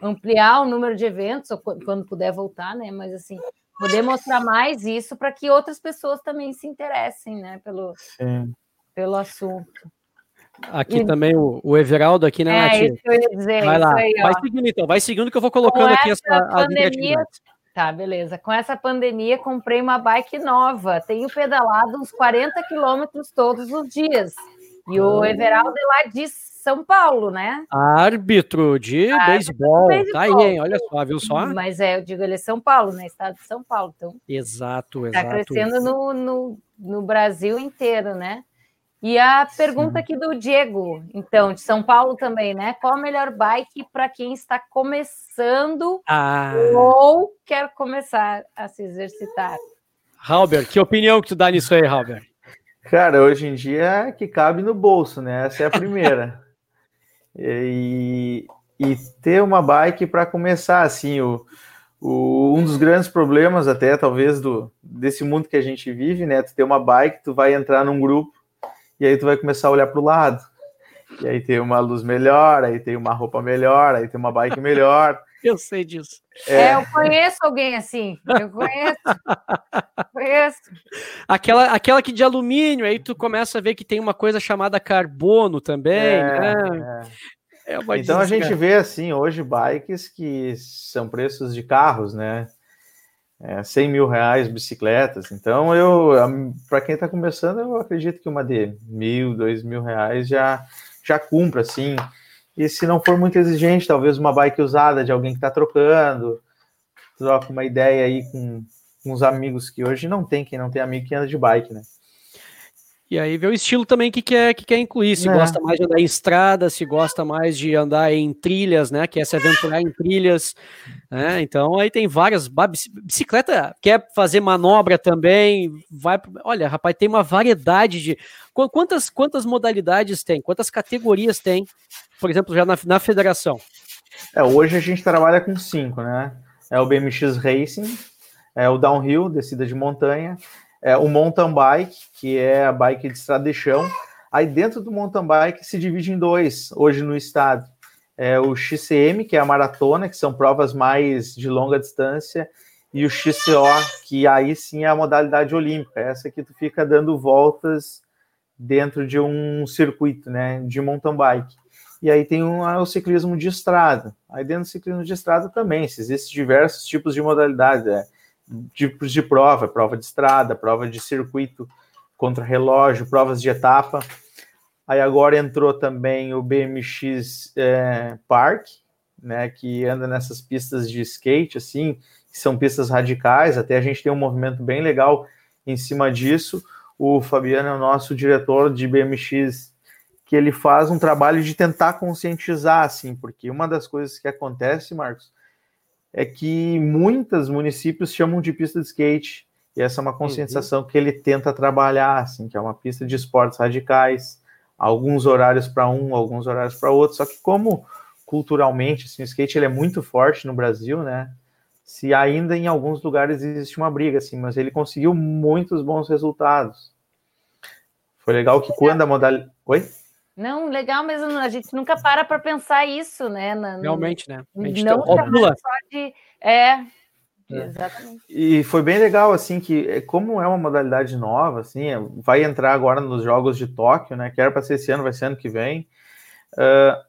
ampliar o número de eventos, quando puder voltar, né? Mas assim, poder mostrar mais isso para que outras pessoas também se interessem, né? Pelo, pelo assunto. Aqui e... também o, o, Everaldo aqui, né, é, Nath? Isso que eu ia dizer. Vai lá, aí, vai seguindo então, vai seguindo que eu vou colocando aqui essa pandemia, Tá, beleza. Com essa pandemia, comprei uma bike nova. Tenho pedalado uns 40 quilômetros todos os dias. E o Everaldo é lá de São Paulo, né? Árbitro de beisebol. Tá aí, hein? Olha só, viu só? Mas é, eu digo, ele é São Paulo, né? Estado de São Paulo. Então, exato, tá exato. Está crescendo no, no, no Brasil inteiro, né? E a pergunta Sim. aqui do Diego, então, de São Paulo também, né? Qual a melhor bike para quem está começando ah. ou quer começar a se exercitar? Halber, que opinião que tu dá nisso aí, Halber? Cara, hoje em dia é que cabe no bolso, né? Essa é a primeira. e, e ter uma bike para começar, assim, o, o, um dos grandes problemas até, talvez, do, desse mundo que a gente vive, né? Tu ter uma bike, tu vai entrar num grupo e aí tu vai começar a olhar para o lado. E aí tem uma luz melhor, aí tem uma roupa melhor, aí tem uma bike melhor. Eu sei disso. É, é eu conheço alguém assim. Eu conheço. conheço. Aquela, aquela que de alumínio, aí tu começa a ver que tem uma coisa chamada carbono também. É, né? é. é então a gente vê assim hoje bikes que são preços de carros, né? é, 100 mil reais bicicletas. Então, eu, para quem está começando, eu acredito que uma de mil, dois mil reais já, já cumpra, assim. E se não for muito exigente, talvez uma bike usada de alguém que está trocando, troca uma ideia aí com, com uns amigos que hoje não tem, quem não tem amigo que anda de bike, né? E aí vê o estilo também que quer, que quer incluir. Se é. gosta mais de andar em estrada, se gosta mais de andar em trilhas, né? Quer se aventurar em trilhas. Né? Então aí tem várias. Bicicleta quer fazer manobra também. Vai. Olha, rapaz, tem uma variedade de. Quantas, quantas modalidades tem? Quantas categorias tem? Por exemplo, já na, na federação. É, hoje a gente trabalha com cinco, né? É o BMX Racing, é o Downhill, descida de montanha, é, o mountain bike, que é a bike de estrada de chão. Aí dentro do mountain bike se divide em dois, hoje no estado. É o XCM, que é a maratona, que são provas mais de longa distância, e o XCO, que aí sim é a modalidade olímpica, essa que tu fica dando voltas dentro de um circuito, né, de mountain bike. E aí tem um, o ciclismo de estrada. Aí dentro do ciclismo de estrada também existem diversos tipos de modalidades. É, tipos de prova, prova de estrada, prova de circuito contra relógio, provas de etapa. Aí agora entrou também o BMX é, Park, né, que anda nessas pistas de skate, assim, que são pistas radicais. Até a gente tem um movimento bem legal em cima disso. O Fabiano é o nosso diretor de BMX, que ele faz um trabalho de tentar conscientizar, assim, porque uma das coisas que acontece, Marcos, é que muitos municípios chamam de pista de skate, e essa é uma conscientização uhum. que ele tenta trabalhar, assim, que é uma pista de esportes radicais, alguns horários para um, alguns horários para outro, só que como culturalmente, assim, o skate ele é muito forte no Brasil, né, se ainda em alguns lugares existe uma briga, assim, mas ele conseguiu muitos bons resultados. Foi legal que quando a modalidade... Oi? Não, legal, mas a gente nunca para para pensar isso, né? Na, Realmente, né? A gente não só de. É, é. Exatamente. E foi bem legal, assim, que é, como é uma modalidade nova, assim, é, vai entrar agora nos Jogos de Tóquio, né? Que era para ser esse ano, vai ser ano que vem. Uh,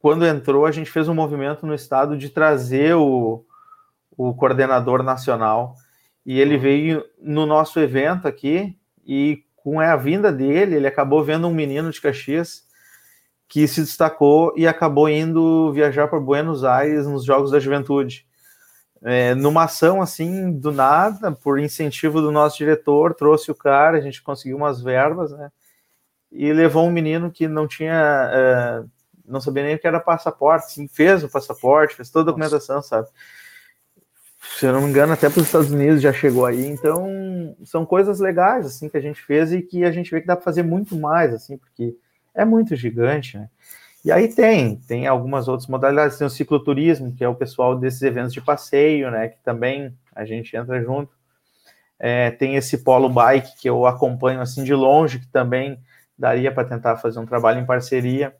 quando entrou, a gente fez um movimento no estado de trazer o, o coordenador nacional. E ele veio no nosso evento aqui e com a vinda dele, ele acabou vendo um menino de Caxias que se destacou e acabou indo viajar para Buenos Aires nos Jogos da Juventude. É, numa ação assim, do nada, por incentivo do nosso diretor, trouxe o cara, a gente conseguiu umas verbas, né? E levou um menino que não tinha, é, não sabia nem o que era passaporte, assim, fez o passaporte, fez toda a documentação, sabe? Se eu não me engano, até para os Estados Unidos já chegou aí. Então, são coisas legais assim que a gente fez e que a gente vê que dá para fazer muito mais, assim, porque é muito gigante, né? E aí tem, tem algumas outras modalidades, tem o cicloturismo, que é o pessoal desses eventos de passeio, né? Que também a gente entra junto. É, tem esse polo bike que eu acompanho assim de longe, que também daria para tentar fazer um trabalho em parceria.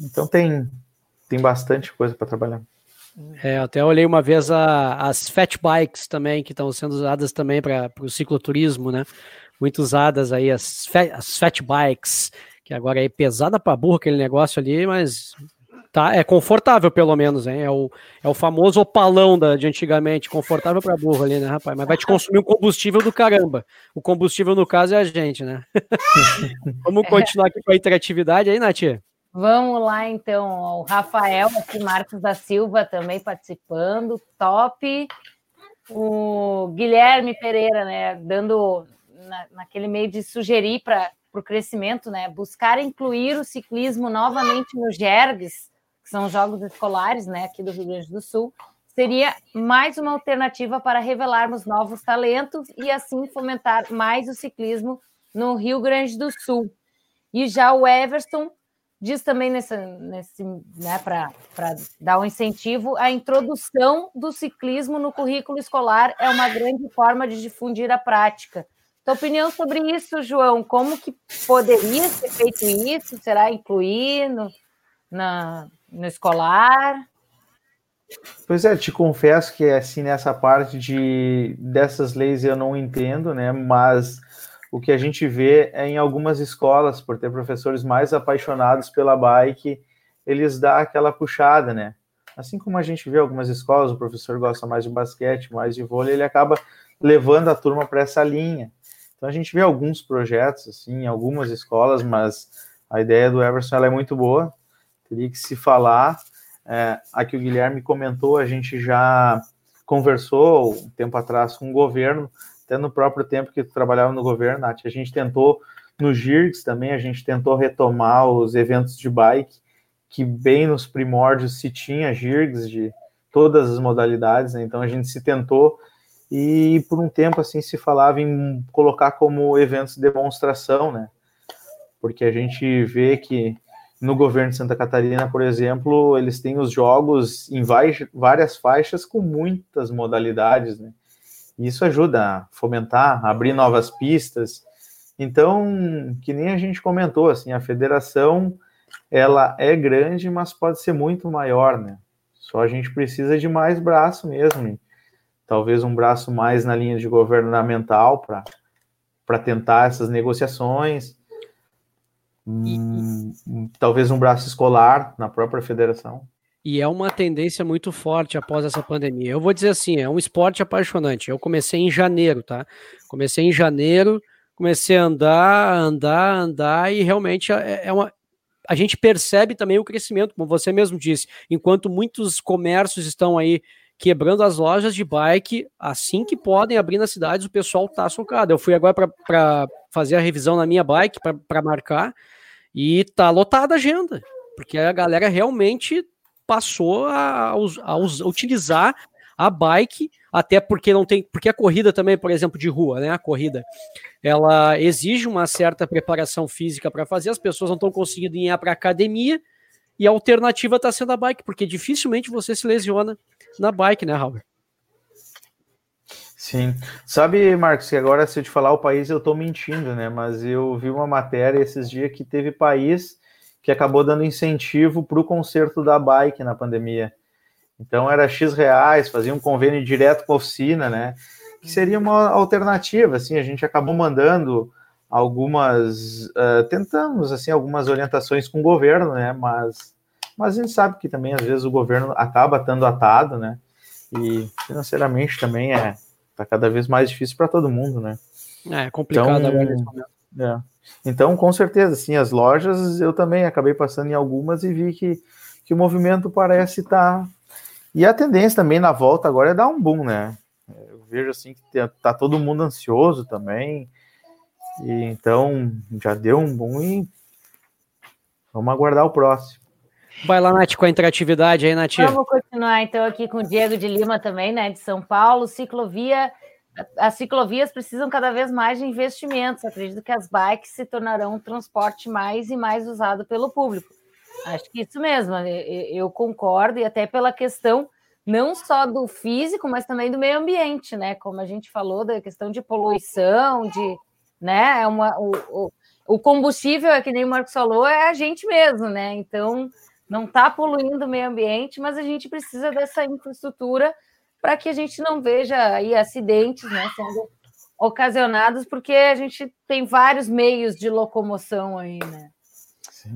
Então tem, tem bastante coisa para trabalhar. É, até olhei uma vez a, as fat bikes também, que estão sendo usadas também para o cicloturismo, né? Muito usadas aí, as fat, as fat bikes, que agora é pesada para burro aquele negócio ali, mas tá, é confortável pelo menos, hein? É o, é o famoso opalão da, de antigamente, confortável para burro ali, né, rapaz? Mas vai te consumir um combustível do caramba. O combustível, no caso, é a gente, né? Vamos continuar aqui com a interatividade aí, Nath? Vamos lá, então. O Rafael aqui, Marcos da Silva também participando, top. O Guilherme Pereira, né, dando na, naquele meio de sugerir para o crescimento, né, buscar incluir o ciclismo novamente nos GERGs, que são os jogos escolares, né, aqui do Rio Grande do Sul, seria mais uma alternativa para revelarmos novos talentos e assim fomentar mais o ciclismo no Rio Grande do Sul. E já o Everson diz também nesse, nesse né, para dar um incentivo, a introdução do ciclismo no currículo escolar é uma grande forma de difundir a prática. Tua opinião sobre isso, João? Como que poderia ser feito isso? Será incluir no, na, no escolar? Pois é, te confesso que assim nessa parte de dessas leis eu não entendo, né? Mas o que a gente vê é em algumas escolas, por ter professores mais apaixonados pela bike, eles dão aquela puxada, né? Assim como a gente vê algumas escolas, o professor gosta mais de basquete, mais de vôlei, ele acaba levando a turma para essa linha. Então a gente vê alguns projetos assim, em algumas escolas, mas a ideia do Everson é muito boa. Teria que se falar. É, aqui o Guilherme comentou, a gente já conversou um tempo atrás com o governo até no próprio tempo que tu trabalhava no governo, Nath, a gente tentou No GIRGS também a gente tentou retomar os eventos de bike, que bem nos primórdios se tinha GIRGS de todas as modalidades, né? então a gente se tentou e por um tempo assim se falava em colocar como eventos de demonstração, né? Porque a gente vê que no governo de Santa Catarina, por exemplo, eles têm os jogos em várias faixas com muitas modalidades, né? E isso ajuda a fomentar, a abrir novas pistas. Então, que nem a gente comentou, assim, a federação ela é grande, mas pode ser muito maior, né? Só a gente precisa de mais braço mesmo. Talvez um braço mais na linha de governamental para tentar essas negociações. Hum, talvez um braço escolar na própria federação. E é uma tendência muito forte após essa pandemia. Eu vou dizer assim, é um esporte apaixonante. Eu comecei em janeiro, tá? Comecei em janeiro, comecei a andar, andar, andar e realmente é, é uma a gente percebe também o crescimento, como você mesmo disse, enquanto muitos comércios estão aí quebrando as lojas de bike, assim que podem abrir nas cidades, o pessoal tá socado. Eu fui agora para fazer a revisão na minha bike, para marcar, e tá lotada a agenda, porque a galera realmente passou a, a, a utilizar a bike, até porque não tem, porque a corrida também, por exemplo, de rua, né? A corrida, ela exige uma certa preparação física para fazer, as pessoas não estão conseguindo ir para academia, e a alternativa está sendo a bike, porque dificilmente você se lesiona na bike, né, Raul? Sim. Sabe, Marcos, que agora se eu te falar o país eu estou mentindo, né? Mas eu vi uma matéria esses dias que teve país que acabou dando incentivo para o conserto da bike na pandemia. Então era X reais, fazia um convênio direto com a oficina, né? Que seria uma alternativa, assim, a gente acabou mandando algumas, uh, tentamos, assim, algumas orientações com o governo, né? Mas, mas a gente sabe que também, às vezes, o governo acaba estando atado, né? E financeiramente também é, tá cada vez mais difícil para todo mundo, né? É, complicado então, agora nesse momento. É. Então, com certeza, sim, as lojas, eu também acabei passando em algumas e vi que, que o movimento parece estar tá e a tendência também na volta agora é dar um boom, né? Eu vejo assim que tá todo mundo ansioso também. E então já deu um boom e vamos aguardar o próximo. Vai lá, Nath, com a interatividade aí, Nath. Vamos continuar então aqui com o Diego de Lima também, né, de São Paulo. Ciclovia, as ciclovias precisam cada vez mais de investimentos. Acredito que as bikes se tornarão um transporte mais e mais usado pelo público. Acho que isso mesmo, eu concordo, e até pela questão não só do físico, mas também do meio ambiente, né? Como a gente falou, da questão de poluição, de né? É uma, o, o, o combustível, é que nem o Marcos falou, é a gente mesmo, né? Então não está poluindo o meio ambiente, mas a gente precisa dessa infraestrutura para que a gente não veja aí acidentes né, sendo ocasionados, porque a gente tem vários meios de locomoção aí, né?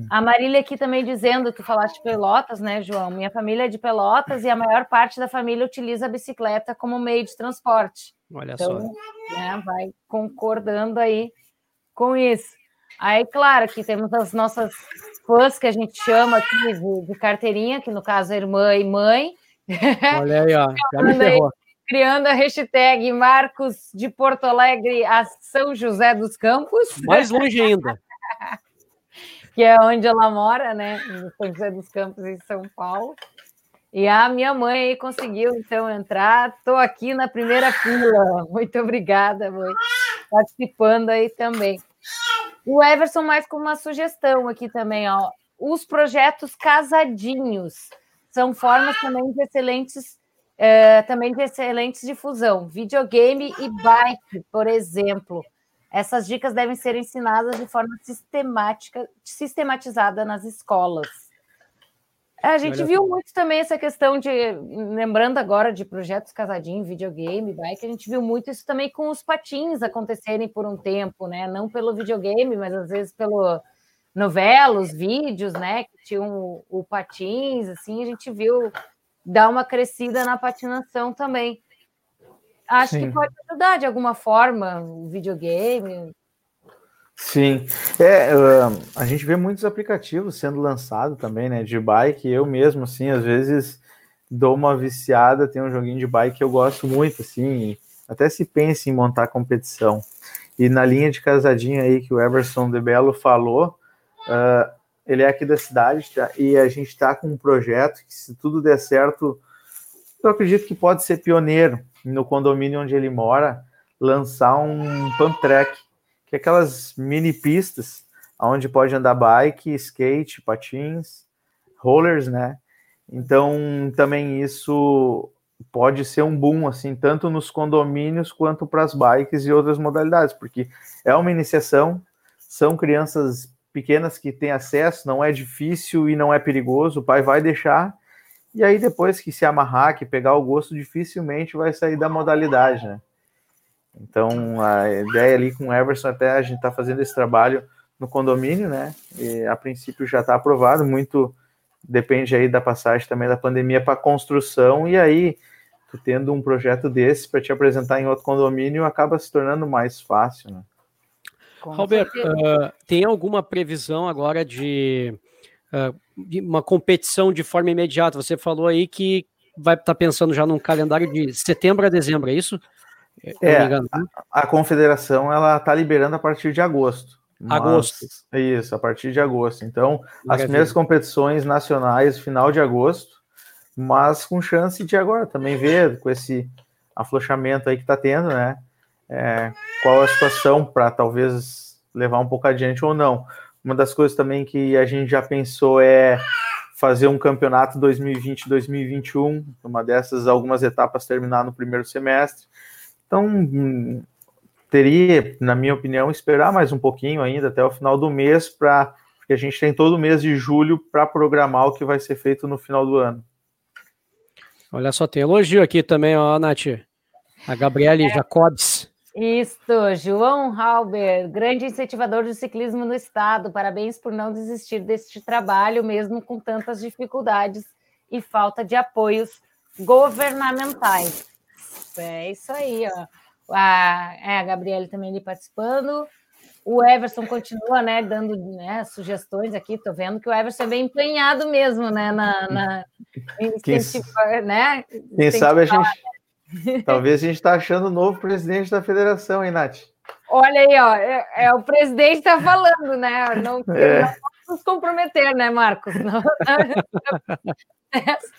A Marília aqui também dizendo, tu falaste de Pelotas, né, João? Minha família é de Pelotas e a maior parte da família utiliza a bicicleta como meio de transporte. Olha então, só. Né, vai concordando aí com isso. Aí, claro, que temos as nossas fãs que a gente chama aqui de, de carteirinha, que no caso é irmã e mãe. Olha aí, ó. Já me ferrou. Criando a hashtag Marcos de Porto Alegre a São José dos Campos. Mais longe ainda que é onde ela mora, né? No São José dos Campos, em São Paulo. E a minha mãe aí conseguiu, então, entrar. Estou aqui na primeira fila. Muito obrigada, mãe. Participando aí também. O Everson, mais com uma sugestão aqui também, ó. Os projetos casadinhos são formas também de excelentes, é, também de excelentes difusão. Videogame e bike, por exemplo. Essas dicas devem ser ensinadas de forma sistemática, sistematizada nas escolas. A gente viu muito também essa questão de, lembrando agora de projetos casadinho, videogame, bike, a gente viu muito isso também com os patins acontecerem por um tempo, né? Não pelo videogame, mas às vezes pelo novelos, vídeos, né? Que tinham o, o patins, assim, a gente viu dar uma crescida na patinação também acho Sim. que pode ajudar de alguma forma o videogame. Sim, é, uh, a gente vê muitos aplicativos sendo lançados também, né, de bike, eu mesmo, assim, às vezes dou uma viciada, tem um joguinho de bike que eu gosto muito, assim, até se pensa em montar competição. E na linha de casadinha aí que o Everson de Belo falou, uh, ele é aqui da cidade tá? e a gente está com um projeto que, se tudo der certo, eu acredito que pode ser pioneiro no condomínio onde ele mora, lançar um pump track, que é aquelas mini pistas onde pode andar bike, skate, patins, rollers, né? Então, também isso pode ser um boom, assim, tanto nos condomínios quanto para as bikes e outras modalidades, porque é uma iniciação, são crianças pequenas que têm acesso, não é difícil e não é perigoso, o pai vai deixar, e aí depois que se amarrar, que pegar o gosto, dificilmente vai sair da modalidade, né? Então, a ideia ali com o Everson, até a gente está fazendo esse trabalho no condomínio, né? E a princípio já está aprovado, muito depende aí da passagem também da pandemia para construção, e aí tu tendo um projeto desse para te apresentar em outro condomínio acaba se tornando mais fácil, né? Roberto, uh, tem alguma previsão agora de, uh, de, uma competição de forma imediata? Você falou aí que vai estar tá pensando já num calendário de setembro a dezembro, é isso? É, a, a, confederação ela está liberando a partir de agosto. Mas, agosto. Isso, a partir de agosto. Então, Maravilha. as primeiras competições nacionais, final de agosto, mas com chance de agora também ver com esse afrouxamento aí que está tendo, né? É, qual a situação para talvez levar um pouco adiante ou não. Uma das coisas também que a gente já pensou é fazer um campeonato 2020-2021, uma dessas, algumas etapas terminar no primeiro semestre. Então, teria, na minha opinião, esperar mais um pouquinho ainda até o final do mês para porque a gente tem todo o mês de julho para programar o que vai ser feito no final do ano. Olha só, tem elogio aqui também, ó, Nath. A Gabriele é. Jacobs. Isto, João Halber, grande incentivador do ciclismo no estado. Parabéns por não desistir deste trabalho, mesmo com tantas dificuldades e falta de apoios governamentais. É isso aí, ó a, é, a Gabriele também ali participando. O Everson continua, né, dando né, sugestões aqui. Estou vendo que o Everson é bem empenhado mesmo, né, na, na quem, né? Quem sabe a gente, talvez a gente está achando o novo presidente da federação, hein, Nath? Olha aí, ó, é, é o presidente está falando, né? Não, é. não nos comprometer, né, Marcos? Não,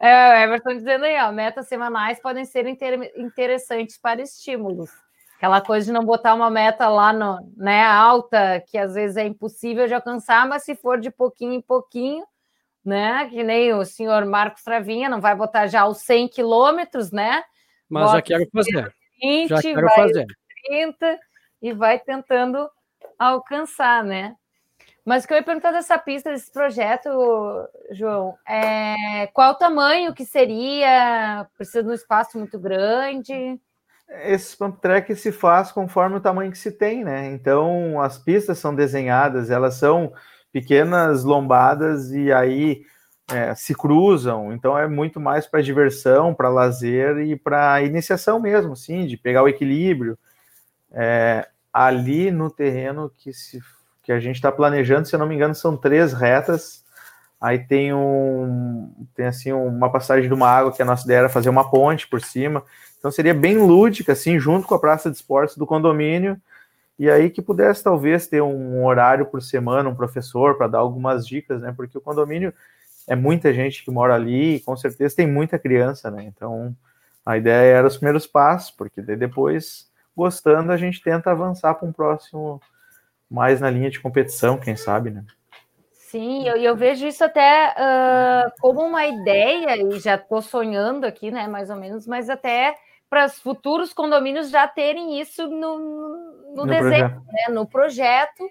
É, o Everton dizendo aí, ó, metas semanais podem ser inter interessantes para estímulos. Aquela coisa de não botar uma meta lá no, né, alta, que às vezes é impossível de alcançar, mas se for de pouquinho em pouquinho, né? Que nem o senhor Marcos Travinha, não vai botar já os 100 quilômetros, né? Mas Bota já quero fazer. 20, já quero fazer. 30 e vai tentando alcançar, né? Mas o que eu ia perguntar dessa pista, desse projeto, João, é qual o tamanho que seria? Precisa de um espaço muito grande? Esse pump track se faz conforme o tamanho que se tem, né? Então, as pistas são desenhadas, elas são pequenas lombadas e aí é, se cruzam. Então, é muito mais para diversão, para lazer e para iniciação mesmo, sim, de pegar o equilíbrio. É, ali no terreno que se que a gente está planejando, se eu não me engano, são três retas. Aí tem um tem assim uma passagem de uma água que a nossa ideia era fazer uma ponte por cima. Então seria bem lúdica, assim, junto com a praça de esportes do condomínio. E aí que pudesse talvez ter um horário por semana, um professor para dar algumas dicas, né? Porque o condomínio é muita gente que mora ali e com certeza tem muita criança, né? Então a ideia era os primeiros passos, porque depois, gostando, a gente tenta avançar para um próximo mais na linha de competição, quem sabe, né? Sim, eu, eu vejo isso até uh, como uma ideia, e já estou sonhando aqui, né, mais ou menos, mas até para os futuros condomínios já terem isso no, no, no desenho, projeto. Né, no projeto.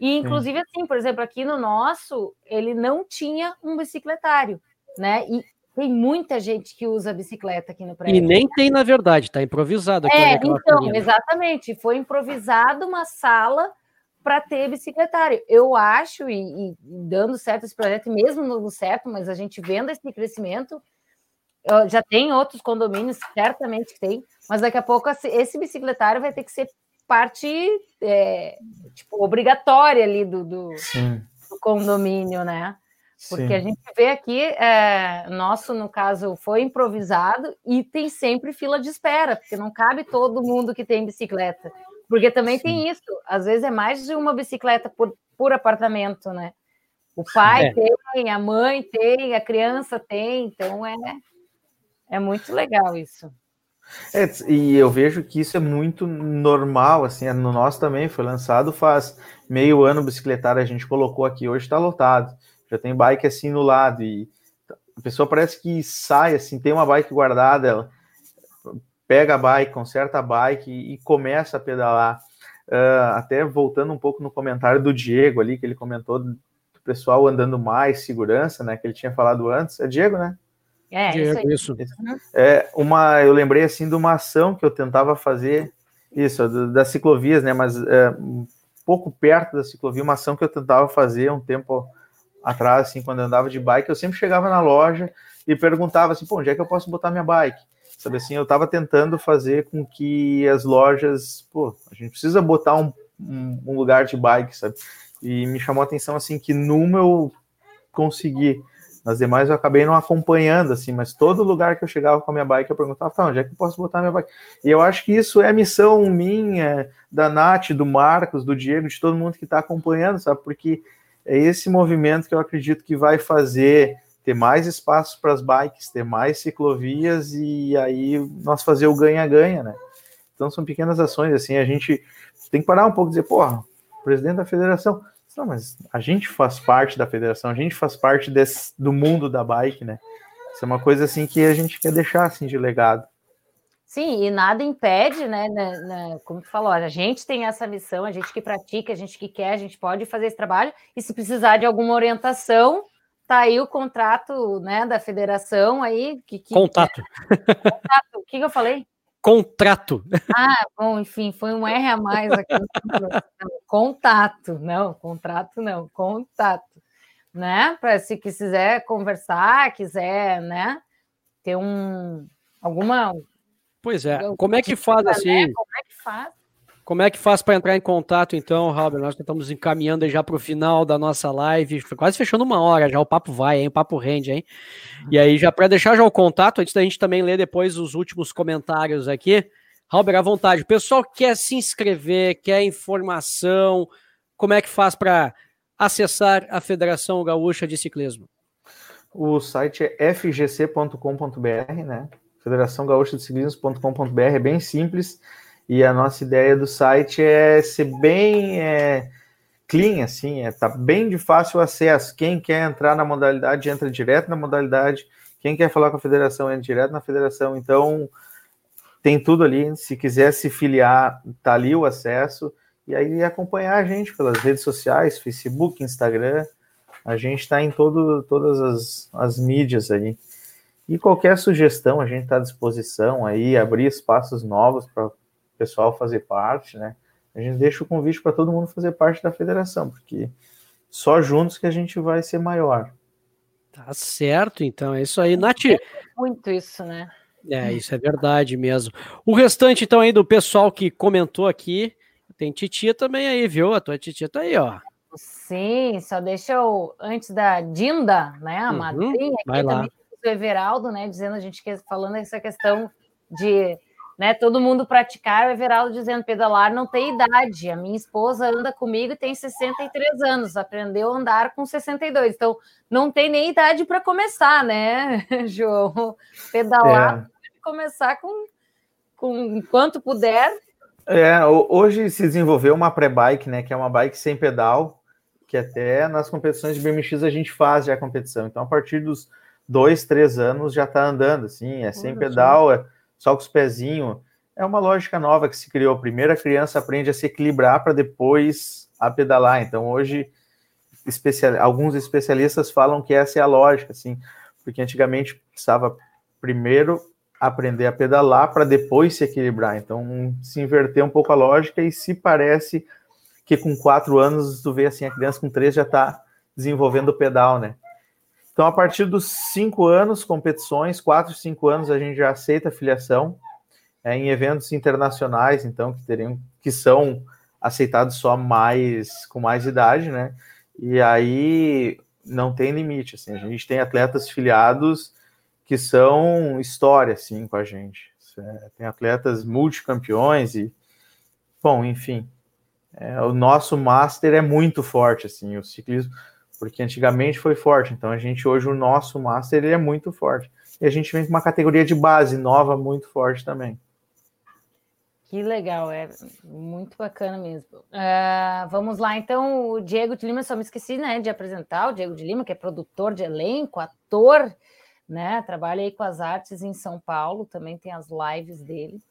E, inclusive, Sim. assim, por exemplo, aqui no nosso, ele não tinha um bicicletário, né? E tem muita gente que usa bicicleta aqui no prédio. E nem tem, na verdade, está improvisado aqui. É, então, exatamente. Foi improvisado uma sala para ter bicicletário. Eu acho, e, e, dando certo esse projeto, mesmo no certo, mas a gente vendo esse crescimento, já tem outros condomínios, certamente tem, mas daqui a pouco esse bicicletário vai ter que ser parte é, tipo, obrigatória ali do, do, do, condomínio, né? Porque Sim. a gente vê aqui, é, nosso, no caso, foi improvisado e tem sempre fila de espera, porque não cabe todo mundo que tem bicicleta Porque também Sim. tem isso, às vezes é mais de uma bicicleta por, por apartamento, né? O pai é. tem, a mãe tem, a criança tem, então é, é muito legal isso. É, e eu vejo que isso é muito normal, assim, no nosso também foi lançado faz meio ano bicicletário, a gente colocou aqui, hoje está lotado, já tem bike assim no lado, e a pessoa parece que sai, assim, tem uma bike guardada, ela pega a bike, conserta a bike e, e começa a pedalar. Uh, até voltando um pouco no comentário do Diego ali, que ele comentou do pessoal andando mais, segurança, né, que ele tinha falado antes, é Diego, né? É, Diego, isso. isso. É uma, eu lembrei assim de uma ação que eu tentava fazer, isso, das ciclovias, né? Mas é, um pouco perto da ciclovia, uma ação que eu tentava fazer um tempo atrás, assim, quando eu andava de bike, eu sempre chegava na loja e perguntava assim, pô, onde é que eu posso botar minha bike? Sabe assim, eu estava tentando fazer com que as lojas, pô, a gente precisa botar um, um, um lugar de bike, sabe? E me chamou a atenção assim que numa eu consegui nas demais eu acabei não acompanhando, assim, mas todo lugar que eu chegava com a minha bike, eu perguntava, tá, onde é que eu posso botar minha bike? E eu acho que isso é missão minha, da Nath, do Marcos, do Diego, de todo mundo que está acompanhando, sabe? Porque é esse movimento que eu acredito que vai fazer ter mais espaço para as bikes, ter mais ciclovias e aí nós fazer o ganha-ganha, né? Então são pequenas ações, assim, a gente tem que parar um pouco e dizer, porra, presidente da federação, não, mas a gente faz parte da federação, a gente faz parte desse, do mundo da bike, né? Isso é uma coisa assim que a gente quer deixar assim de legado. Sim, e nada impede, né, né, né, como tu falou, a gente tem essa missão, a gente que pratica, a gente que quer, a gente pode fazer esse trabalho, e se precisar de alguma orientação, tá aí o contrato, né, da federação aí. Que, que Contato. Contato. O que, que eu falei? Contrato. Ah, bom, enfim, foi um R a mais aqui. contato, não, contrato não, contato, né? Para se quiser conversar, quiser, né? Ter um alguma. Pois é. Como é que faz assim? Né? Como é que faz? Como é que faz para entrar em contato, então, Robert? Nós estamos encaminhando já para o final da nossa live, quase fechando uma hora já, o papo vai, hein? O papo rende, hein? E aí, já para deixar já o contato, antes da gente também ler depois os últimos comentários aqui, Robert, à vontade. O pessoal quer se inscrever, quer informação, como é que faz para acessar a Federação Gaúcha de Ciclismo? O site é fgc.com.br, né? Federação Gaúcha de Ciclismo.com.br, é bem simples e a nossa ideia do site é ser bem é, clean, assim, é tá bem de fácil acesso. Quem quer entrar na modalidade entra direto na modalidade. Quem quer falar com a federação entra direto na federação. Então tem tudo ali. Se quiser se filiar, tá ali o acesso. E aí acompanhar a gente pelas redes sociais, Facebook, Instagram. A gente está em todo, todas as, as mídias aí. E qualquer sugestão, a gente está à disposição aí, abrir espaços novos para pessoal fazer parte, né? A gente deixa o convite para todo mundo fazer parte da federação, porque só juntos que a gente vai ser maior. Tá certo, então, é isso aí. Nath. Muito isso, né? É, isso é verdade mesmo. O restante, então, aí do pessoal que comentou aqui, tem titia também aí, viu? A tua titia tá aí, ó. Sim, só deixa eu, antes da Dinda, né, a uhum, madrinha, aqui também, o Everaldo, né, dizendo, a gente falando essa questão de né? Todo mundo praticar, o Everaldo dizendo pedalar não tem idade. A minha esposa anda comigo e tem 63 anos, aprendeu a andar com 62. Então, não tem nem idade para começar, né, João? Pedalar, é. começar com, com enquanto puder. É, hoje se desenvolveu uma pré-bike, né, que é uma bike sem pedal, que até nas competições de BMX a gente faz já a competição. Então, a partir dos dois, três anos já está andando, assim, é sem pedal, é só com os pezinhos. É uma lógica nova que se criou. Primeiro a criança aprende a se equilibrar para depois a pedalar. Então hoje especial, alguns especialistas falam que essa é a lógica, assim, porque antigamente precisava primeiro aprender a pedalar para depois se equilibrar. Então se inverter um pouco a lógica e se parece que com quatro anos tu vê assim a criança com três já está desenvolvendo o pedal, né? Então, a partir dos cinco anos, competições, quatro, cinco anos, a gente já aceita filiação é, em eventos internacionais, então, que teriam, que são aceitados só mais com mais idade, né? E aí não tem limite, assim, a gente tem atletas filiados que são história, assim, com a gente. É, tem atletas multicampeões e Bom, enfim, é, o nosso master é muito forte, assim, o ciclismo, porque antigamente foi forte, então a gente hoje o nosso master ele é muito forte. E a gente vem com uma categoria de base nova muito forte também. Que legal, é muito bacana mesmo. Uh, vamos lá, então, o Diego de Lima, só me esqueci né, de apresentar o Diego de Lima, que é produtor de elenco, ator, né? Trabalha aí com as artes em São Paulo, também tem as lives dele.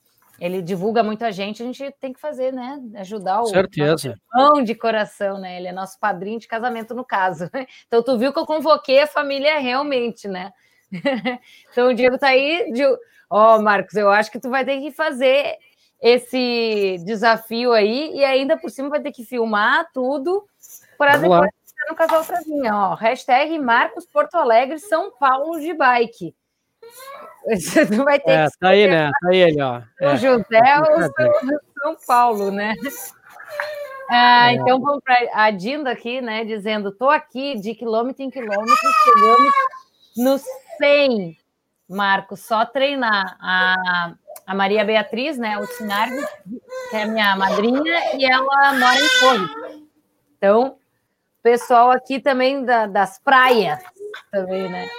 Ele divulga muita gente, a gente tem que fazer, né? Ajudar o Certeza. irmão de coração, né? Ele é nosso padrinho de casamento, no caso. Então, tu viu que eu convoquei a família realmente, né? então, o Diego tá aí. De... Ó, oh, Marcos, eu acho que tu vai ter que fazer esse desafio aí e ainda por cima vai ter que filmar tudo para depois estar no casal Travinha, ó. Hashtag Marcos Porto Alegre São Paulo de bike. Você vai ter é, que tá aí, né? Tá aí ele, ó. O é. José ou São, São Paulo, né? Ah, é. Então vamos para a Dinda aqui, né? Dizendo: tô aqui de quilômetro em quilômetro, chegamos no 100. Marcos, só treinar. A a Maria Beatriz, né, o Sinardi, que é minha madrinha, e ela mora em Torres. Então, pessoal aqui também da, das praias, também, né?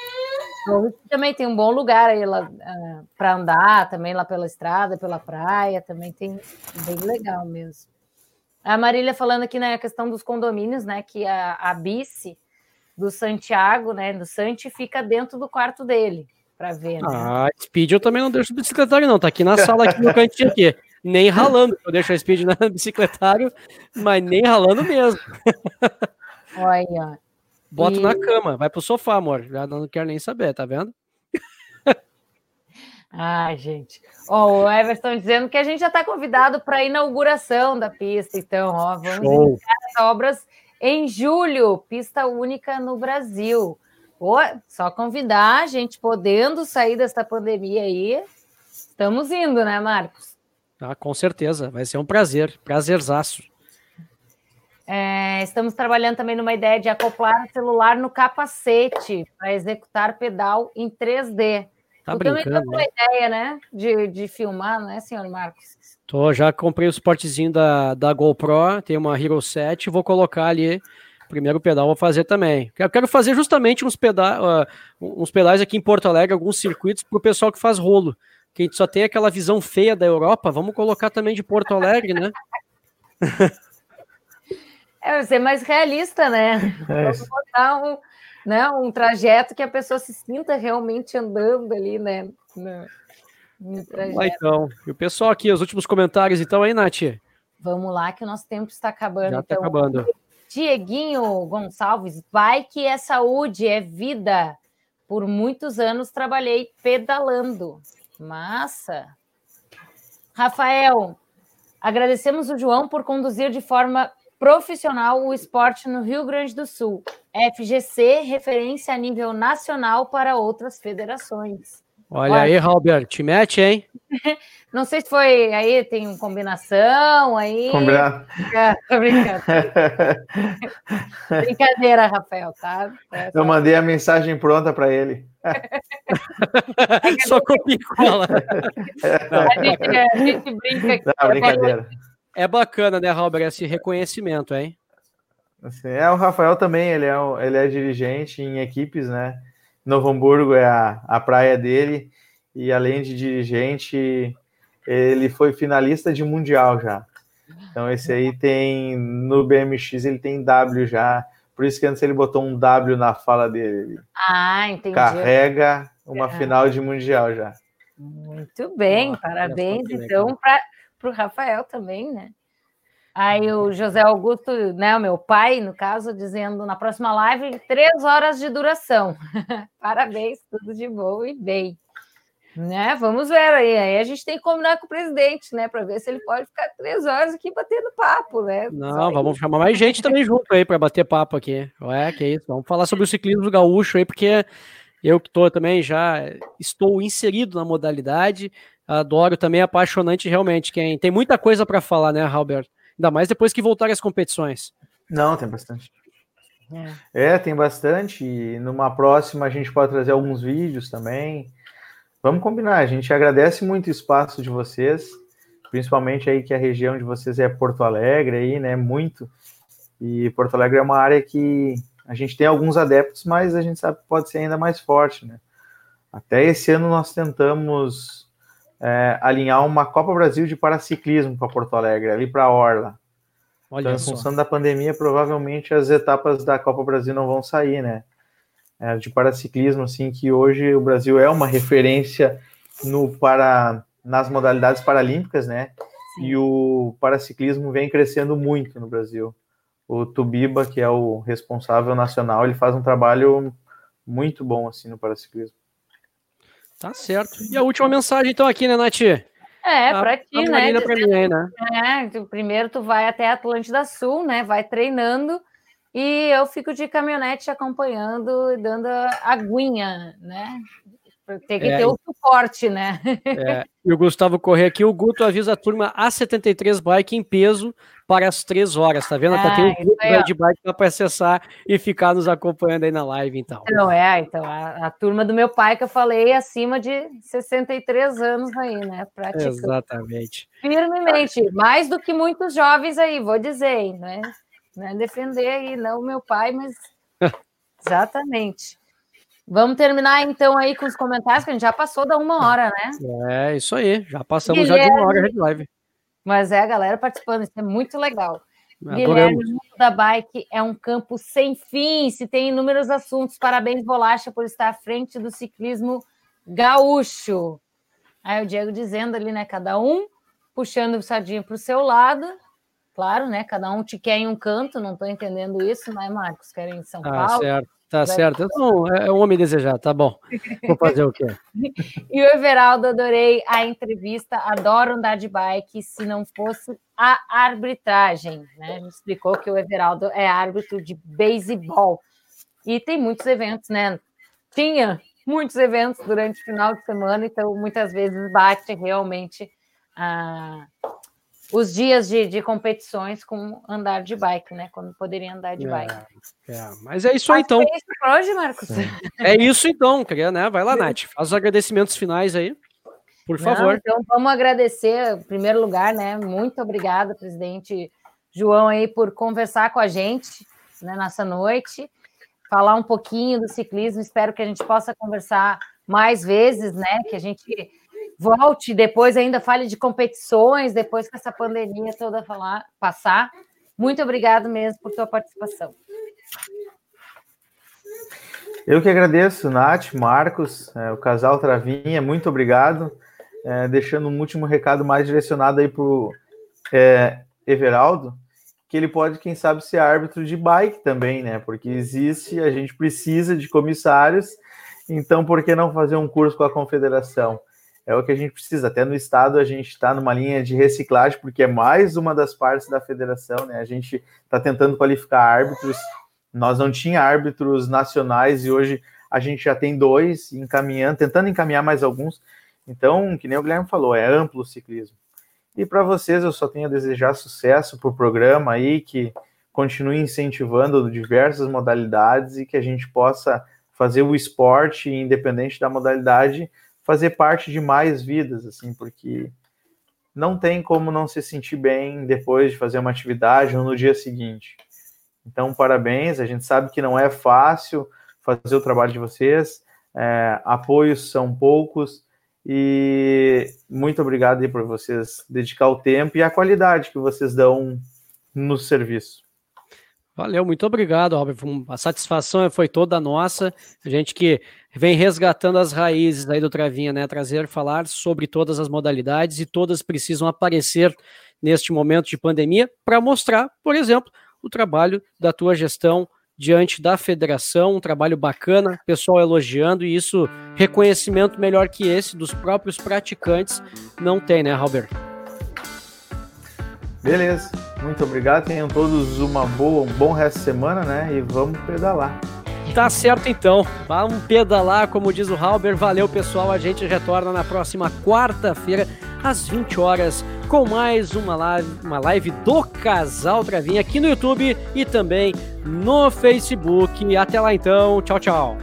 Também tem um bom lugar aí uh, ah, para andar, também lá pela estrada, pela praia, também tem bem legal mesmo. A Marília falando aqui na né, questão dos condomínios, né, que a, a bice do Santiago, né, do Santi, fica dentro do quarto dele para ver. Né? Ah, Speed eu também não deixo no bicicletário, não. Tá aqui na sala, aqui no cantinho aqui. Nem ralando. Eu deixo a Speed no bicicletário, mas nem ralando mesmo. Olha. Bota e... na cama, vai pro sofá, amor. Já não quero nem saber, tá vendo? Ai, gente. Ó, o Everton dizendo que a gente já está convidado para a inauguração da pista. Então, ó, vamos Show. iniciar as obras em julho. Pista única no Brasil. Pô, só convidar a gente podendo sair desta pandemia aí. Estamos indo, né, Marcos? Ah, com certeza, vai ser um prazer, prazerzaço. É, estamos trabalhando também numa ideia de acoplar o celular no capacete para executar pedal em 3D. Tá tu brincando, também uma né? ideia, né? De, de filmar, né, senhor Marcos? Tô, já comprei o suportezinho da, da GoPro, tem uma Hero 7, vou colocar ali primeiro pedal vou fazer também. Eu quero fazer justamente uns, peda uh, uns pedais aqui em Porto Alegre, alguns circuitos para o pessoal que faz rolo. Que a gente só tem aquela visão feia da Europa, vamos colocar também de Porto Alegre, né? É, ser mais realista, né? É vamos botar um, né, um trajeto que a pessoa se sinta realmente andando ali, né? No, no Lá, então. E o pessoal aqui, os últimos comentários, então, aí, Nath? Vamos lá, que o nosso tempo está acabando. Já está então. acabando. Dieguinho Gonçalves, bike é saúde, é vida. Por muitos anos trabalhei pedalando. Massa. Rafael, agradecemos o João por conduzir de forma profissional o esporte no Rio Grande do Sul. FGC, referência a nível nacional para outras federações. Olha, Olha aí, Robert, te mete, hein? Não sei se foi aí, tem combinação aí. Combinado. É, brincadeira. brincadeira, Rafael, tá? É só... Eu mandei a mensagem pronta para ele. só copia cola. A gente, a gente brinca aqui. Não, brincadeira. É bacana, né, Robert, esse reconhecimento, hein? Assim, é, o Rafael também, ele é, ele é dirigente em equipes, né? Novo Hamburgo é a, a praia dele, e além de dirigente, ele foi finalista de mundial já. Então esse aí tem no BMX ele tem W já. Por isso que antes ele botou um W na fala dele. Ah, entendi. Carrega uma final de mundial já. Muito bem, parabéns então para o Rafael também, né? Aí o José Augusto, né, o meu pai, no caso, dizendo na próxima live, três horas de duração. Parabéns, tudo de bom e bem. Né? Vamos ver aí. Aí a gente tem que combinar com o presidente, né? Para ver se ele pode ficar três horas aqui batendo papo, né? Não, vamos chamar mais gente também junto aí para bater papo aqui. Ué, que isso. Vamos falar sobre o ciclismo gaúcho aí, porque eu que estou também já estou inserido na modalidade. Adoro também, é apaixonante realmente. Quem tem muita coisa para falar, né, Albert? Ainda mais depois que voltarem as competições. Não, tem bastante. É. é, tem bastante. E numa próxima a gente pode trazer alguns vídeos também. Vamos combinar, a gente agradece muito o espaço de vocês principalmente aí que a região de vocês é Porto Alegre aí, né, muito, e Porto Alegre é uma área que a gente tem alguns adeptos, mas a gente sabe que pode ser ainda mais forte, né. Até esse ano nós tentamos é, alinhar uma Copa Brasil de paraciclismo para Porto Alegre, ali para a Orla. Olha então, em função da pandemia, provavelmente as etapas da Copa Brasil não vão sair, né? É, de paraciclismo, assim, que hoje o Brasil é uma referência no para nas modalidades paralímpicas, né? Sim. E o paraciclismo vem crescendo muito no Brasil. O Tubiba, que é o responsável nacional, ele faz um trabalho muito bom assim no paraciclismo. Tá certo. E a última mensagem, então, aqui, né, Nath? É, para ti, né? Pra mim aí, né? É, primeiro tu vai até Atlântida Sul, né? Vai treinando e eu fico de caminhonete acompanhando, dando aguinha, né? Tem que é, ter o suporte, né? É. E o Gustavo Corrêa aqui, o Guto avisa a turma A73 Bike em peso para as três horas, tá vendo? Ah, tem um grupo de bike para acessar e ficar nos acompanhando aí na live, então. Não, é, então, a, a, turma do meu pai que eu falei acima de 63 anos aí, né? Praticando. Exatamente. Firmemente, mais do que muitos jovens aí, vou dizer, né? Não é defender aí, não o meu pai, mas exatamente. Vamos terminar então aí com os comentários, que a gente já passou da uma hora, né? É, isso aí. Já passamos Guilherme, já de uma hora de live. Mas é a galera participando, isso é muito legal. Adoramos. Guilherme, o da bike é um campo sem fim, se tem inúmeros assuntos. Parabéns, Bolacha, por estar à frente do ciclismo gaúcho. Aí o Diego dizendo ali, né? Cada um puxando o sardinha para o seu lado. Claro, né? Cada um te quer em um canto, não estou entendendo isso, né, Marcos? Querem em São ah, Paulo. Certo. Tá certo. Então, é um homem desejado, tá bom. Vou fazer o quê? e o Everaldo, adorei a entrevista, adoro andar de bike, se não fosse a arbitragem, né? Me explicou que o Everaldo é árbitro de beisebol. E tem muitos eventos, né? Tinha muitos eventos durante o final de semana, então muitas vezes bate realmente a, os dias de, de, competições com andar de bike, né? Quando poderia andar de é, bike. É, mas é isso aí, então. É isso hoje, Marcos. É isso então, queria, né? Vai lá, Nath. Faz os agradecimentos finais aí, por Não, favor. Então, vamos agradecer, em primeiro lugar, né? Muito obrigada, presidente João, aí, por conversar com a gente né, nessa noite, falar um pouquinho do ciclismo. Espero que a gente possa conversar mais vezes, né? Que a gente volte depois, ainda fale de competições, depois que essa pandemia toda falar, passar. Muito obrigado mesmo por tua participação. Eu que agradeço, Nath, Marcos, é, o casal Travinha, muito obrigado. É, deixando um último recado mais direcionado aí para o é, Everaldo, que ele pode, quem sabe, ser árbitro de bike também, né? Porque existe, a gente precisa de comissários, então por que não fazer um curso com a confederação? É o que a gente precisa. Até no estado a gente está numa linha de reciclagem, porque é mais uma das partes da federação, né? A gente está tentando qualificar árbitros. Nós não tinha árbitros nacionais e hoje a gente já tem dois encaminhando, tentando encaminhar mais alguns. Então, que nem o Guilherme falou, é amplo o ciclismo. E para vocês eu só tenho a desejar sucesso para o programa aí, que continue incentivando diversas modalidades e que a gente possa fazer o esporte, independente da modalidade, fazer parte de mais vidas, assim, porque não tem como não se sentir bem depois de fazer uma atividade ou no dia seguinte. Então, parabéns. A gente sabe que não é fácil fazer o trabalho de vocês, é, apoios são poucos e muito obrigado aí por vocês dedicar o tempo e a qualidade que vocês dão no serviço. Valeu, muito obrigado, Robert. A satisfação foi toda nossa. A gente que vem resgatando as raízes aí do Travinha, né? Trazer, falar sobre todas as modalidades e todas precisam aparecer neste momento de pandemia para mostrar, por exemplo, o trabalho da tua gestão diante da federação, um trabalho bacana, pessoal elogiando e isso, reconhecimento melhor que esse dos próprios praticantes, não tem, né, Robert? Beleza, muito obrigado. Tenham todos uma boa, um bom resto de semana, né? E vamos pedalar. Tá certo então. Vamos pedalar, como diz o Halber. Valeu, pessoal. A gente retorna na próxima quarta-feira, às 20 horas, com mais uma live, uma live do Casal Travinha aqui no YouTube e também no Facebook. Até lá então. Tchau, tchau.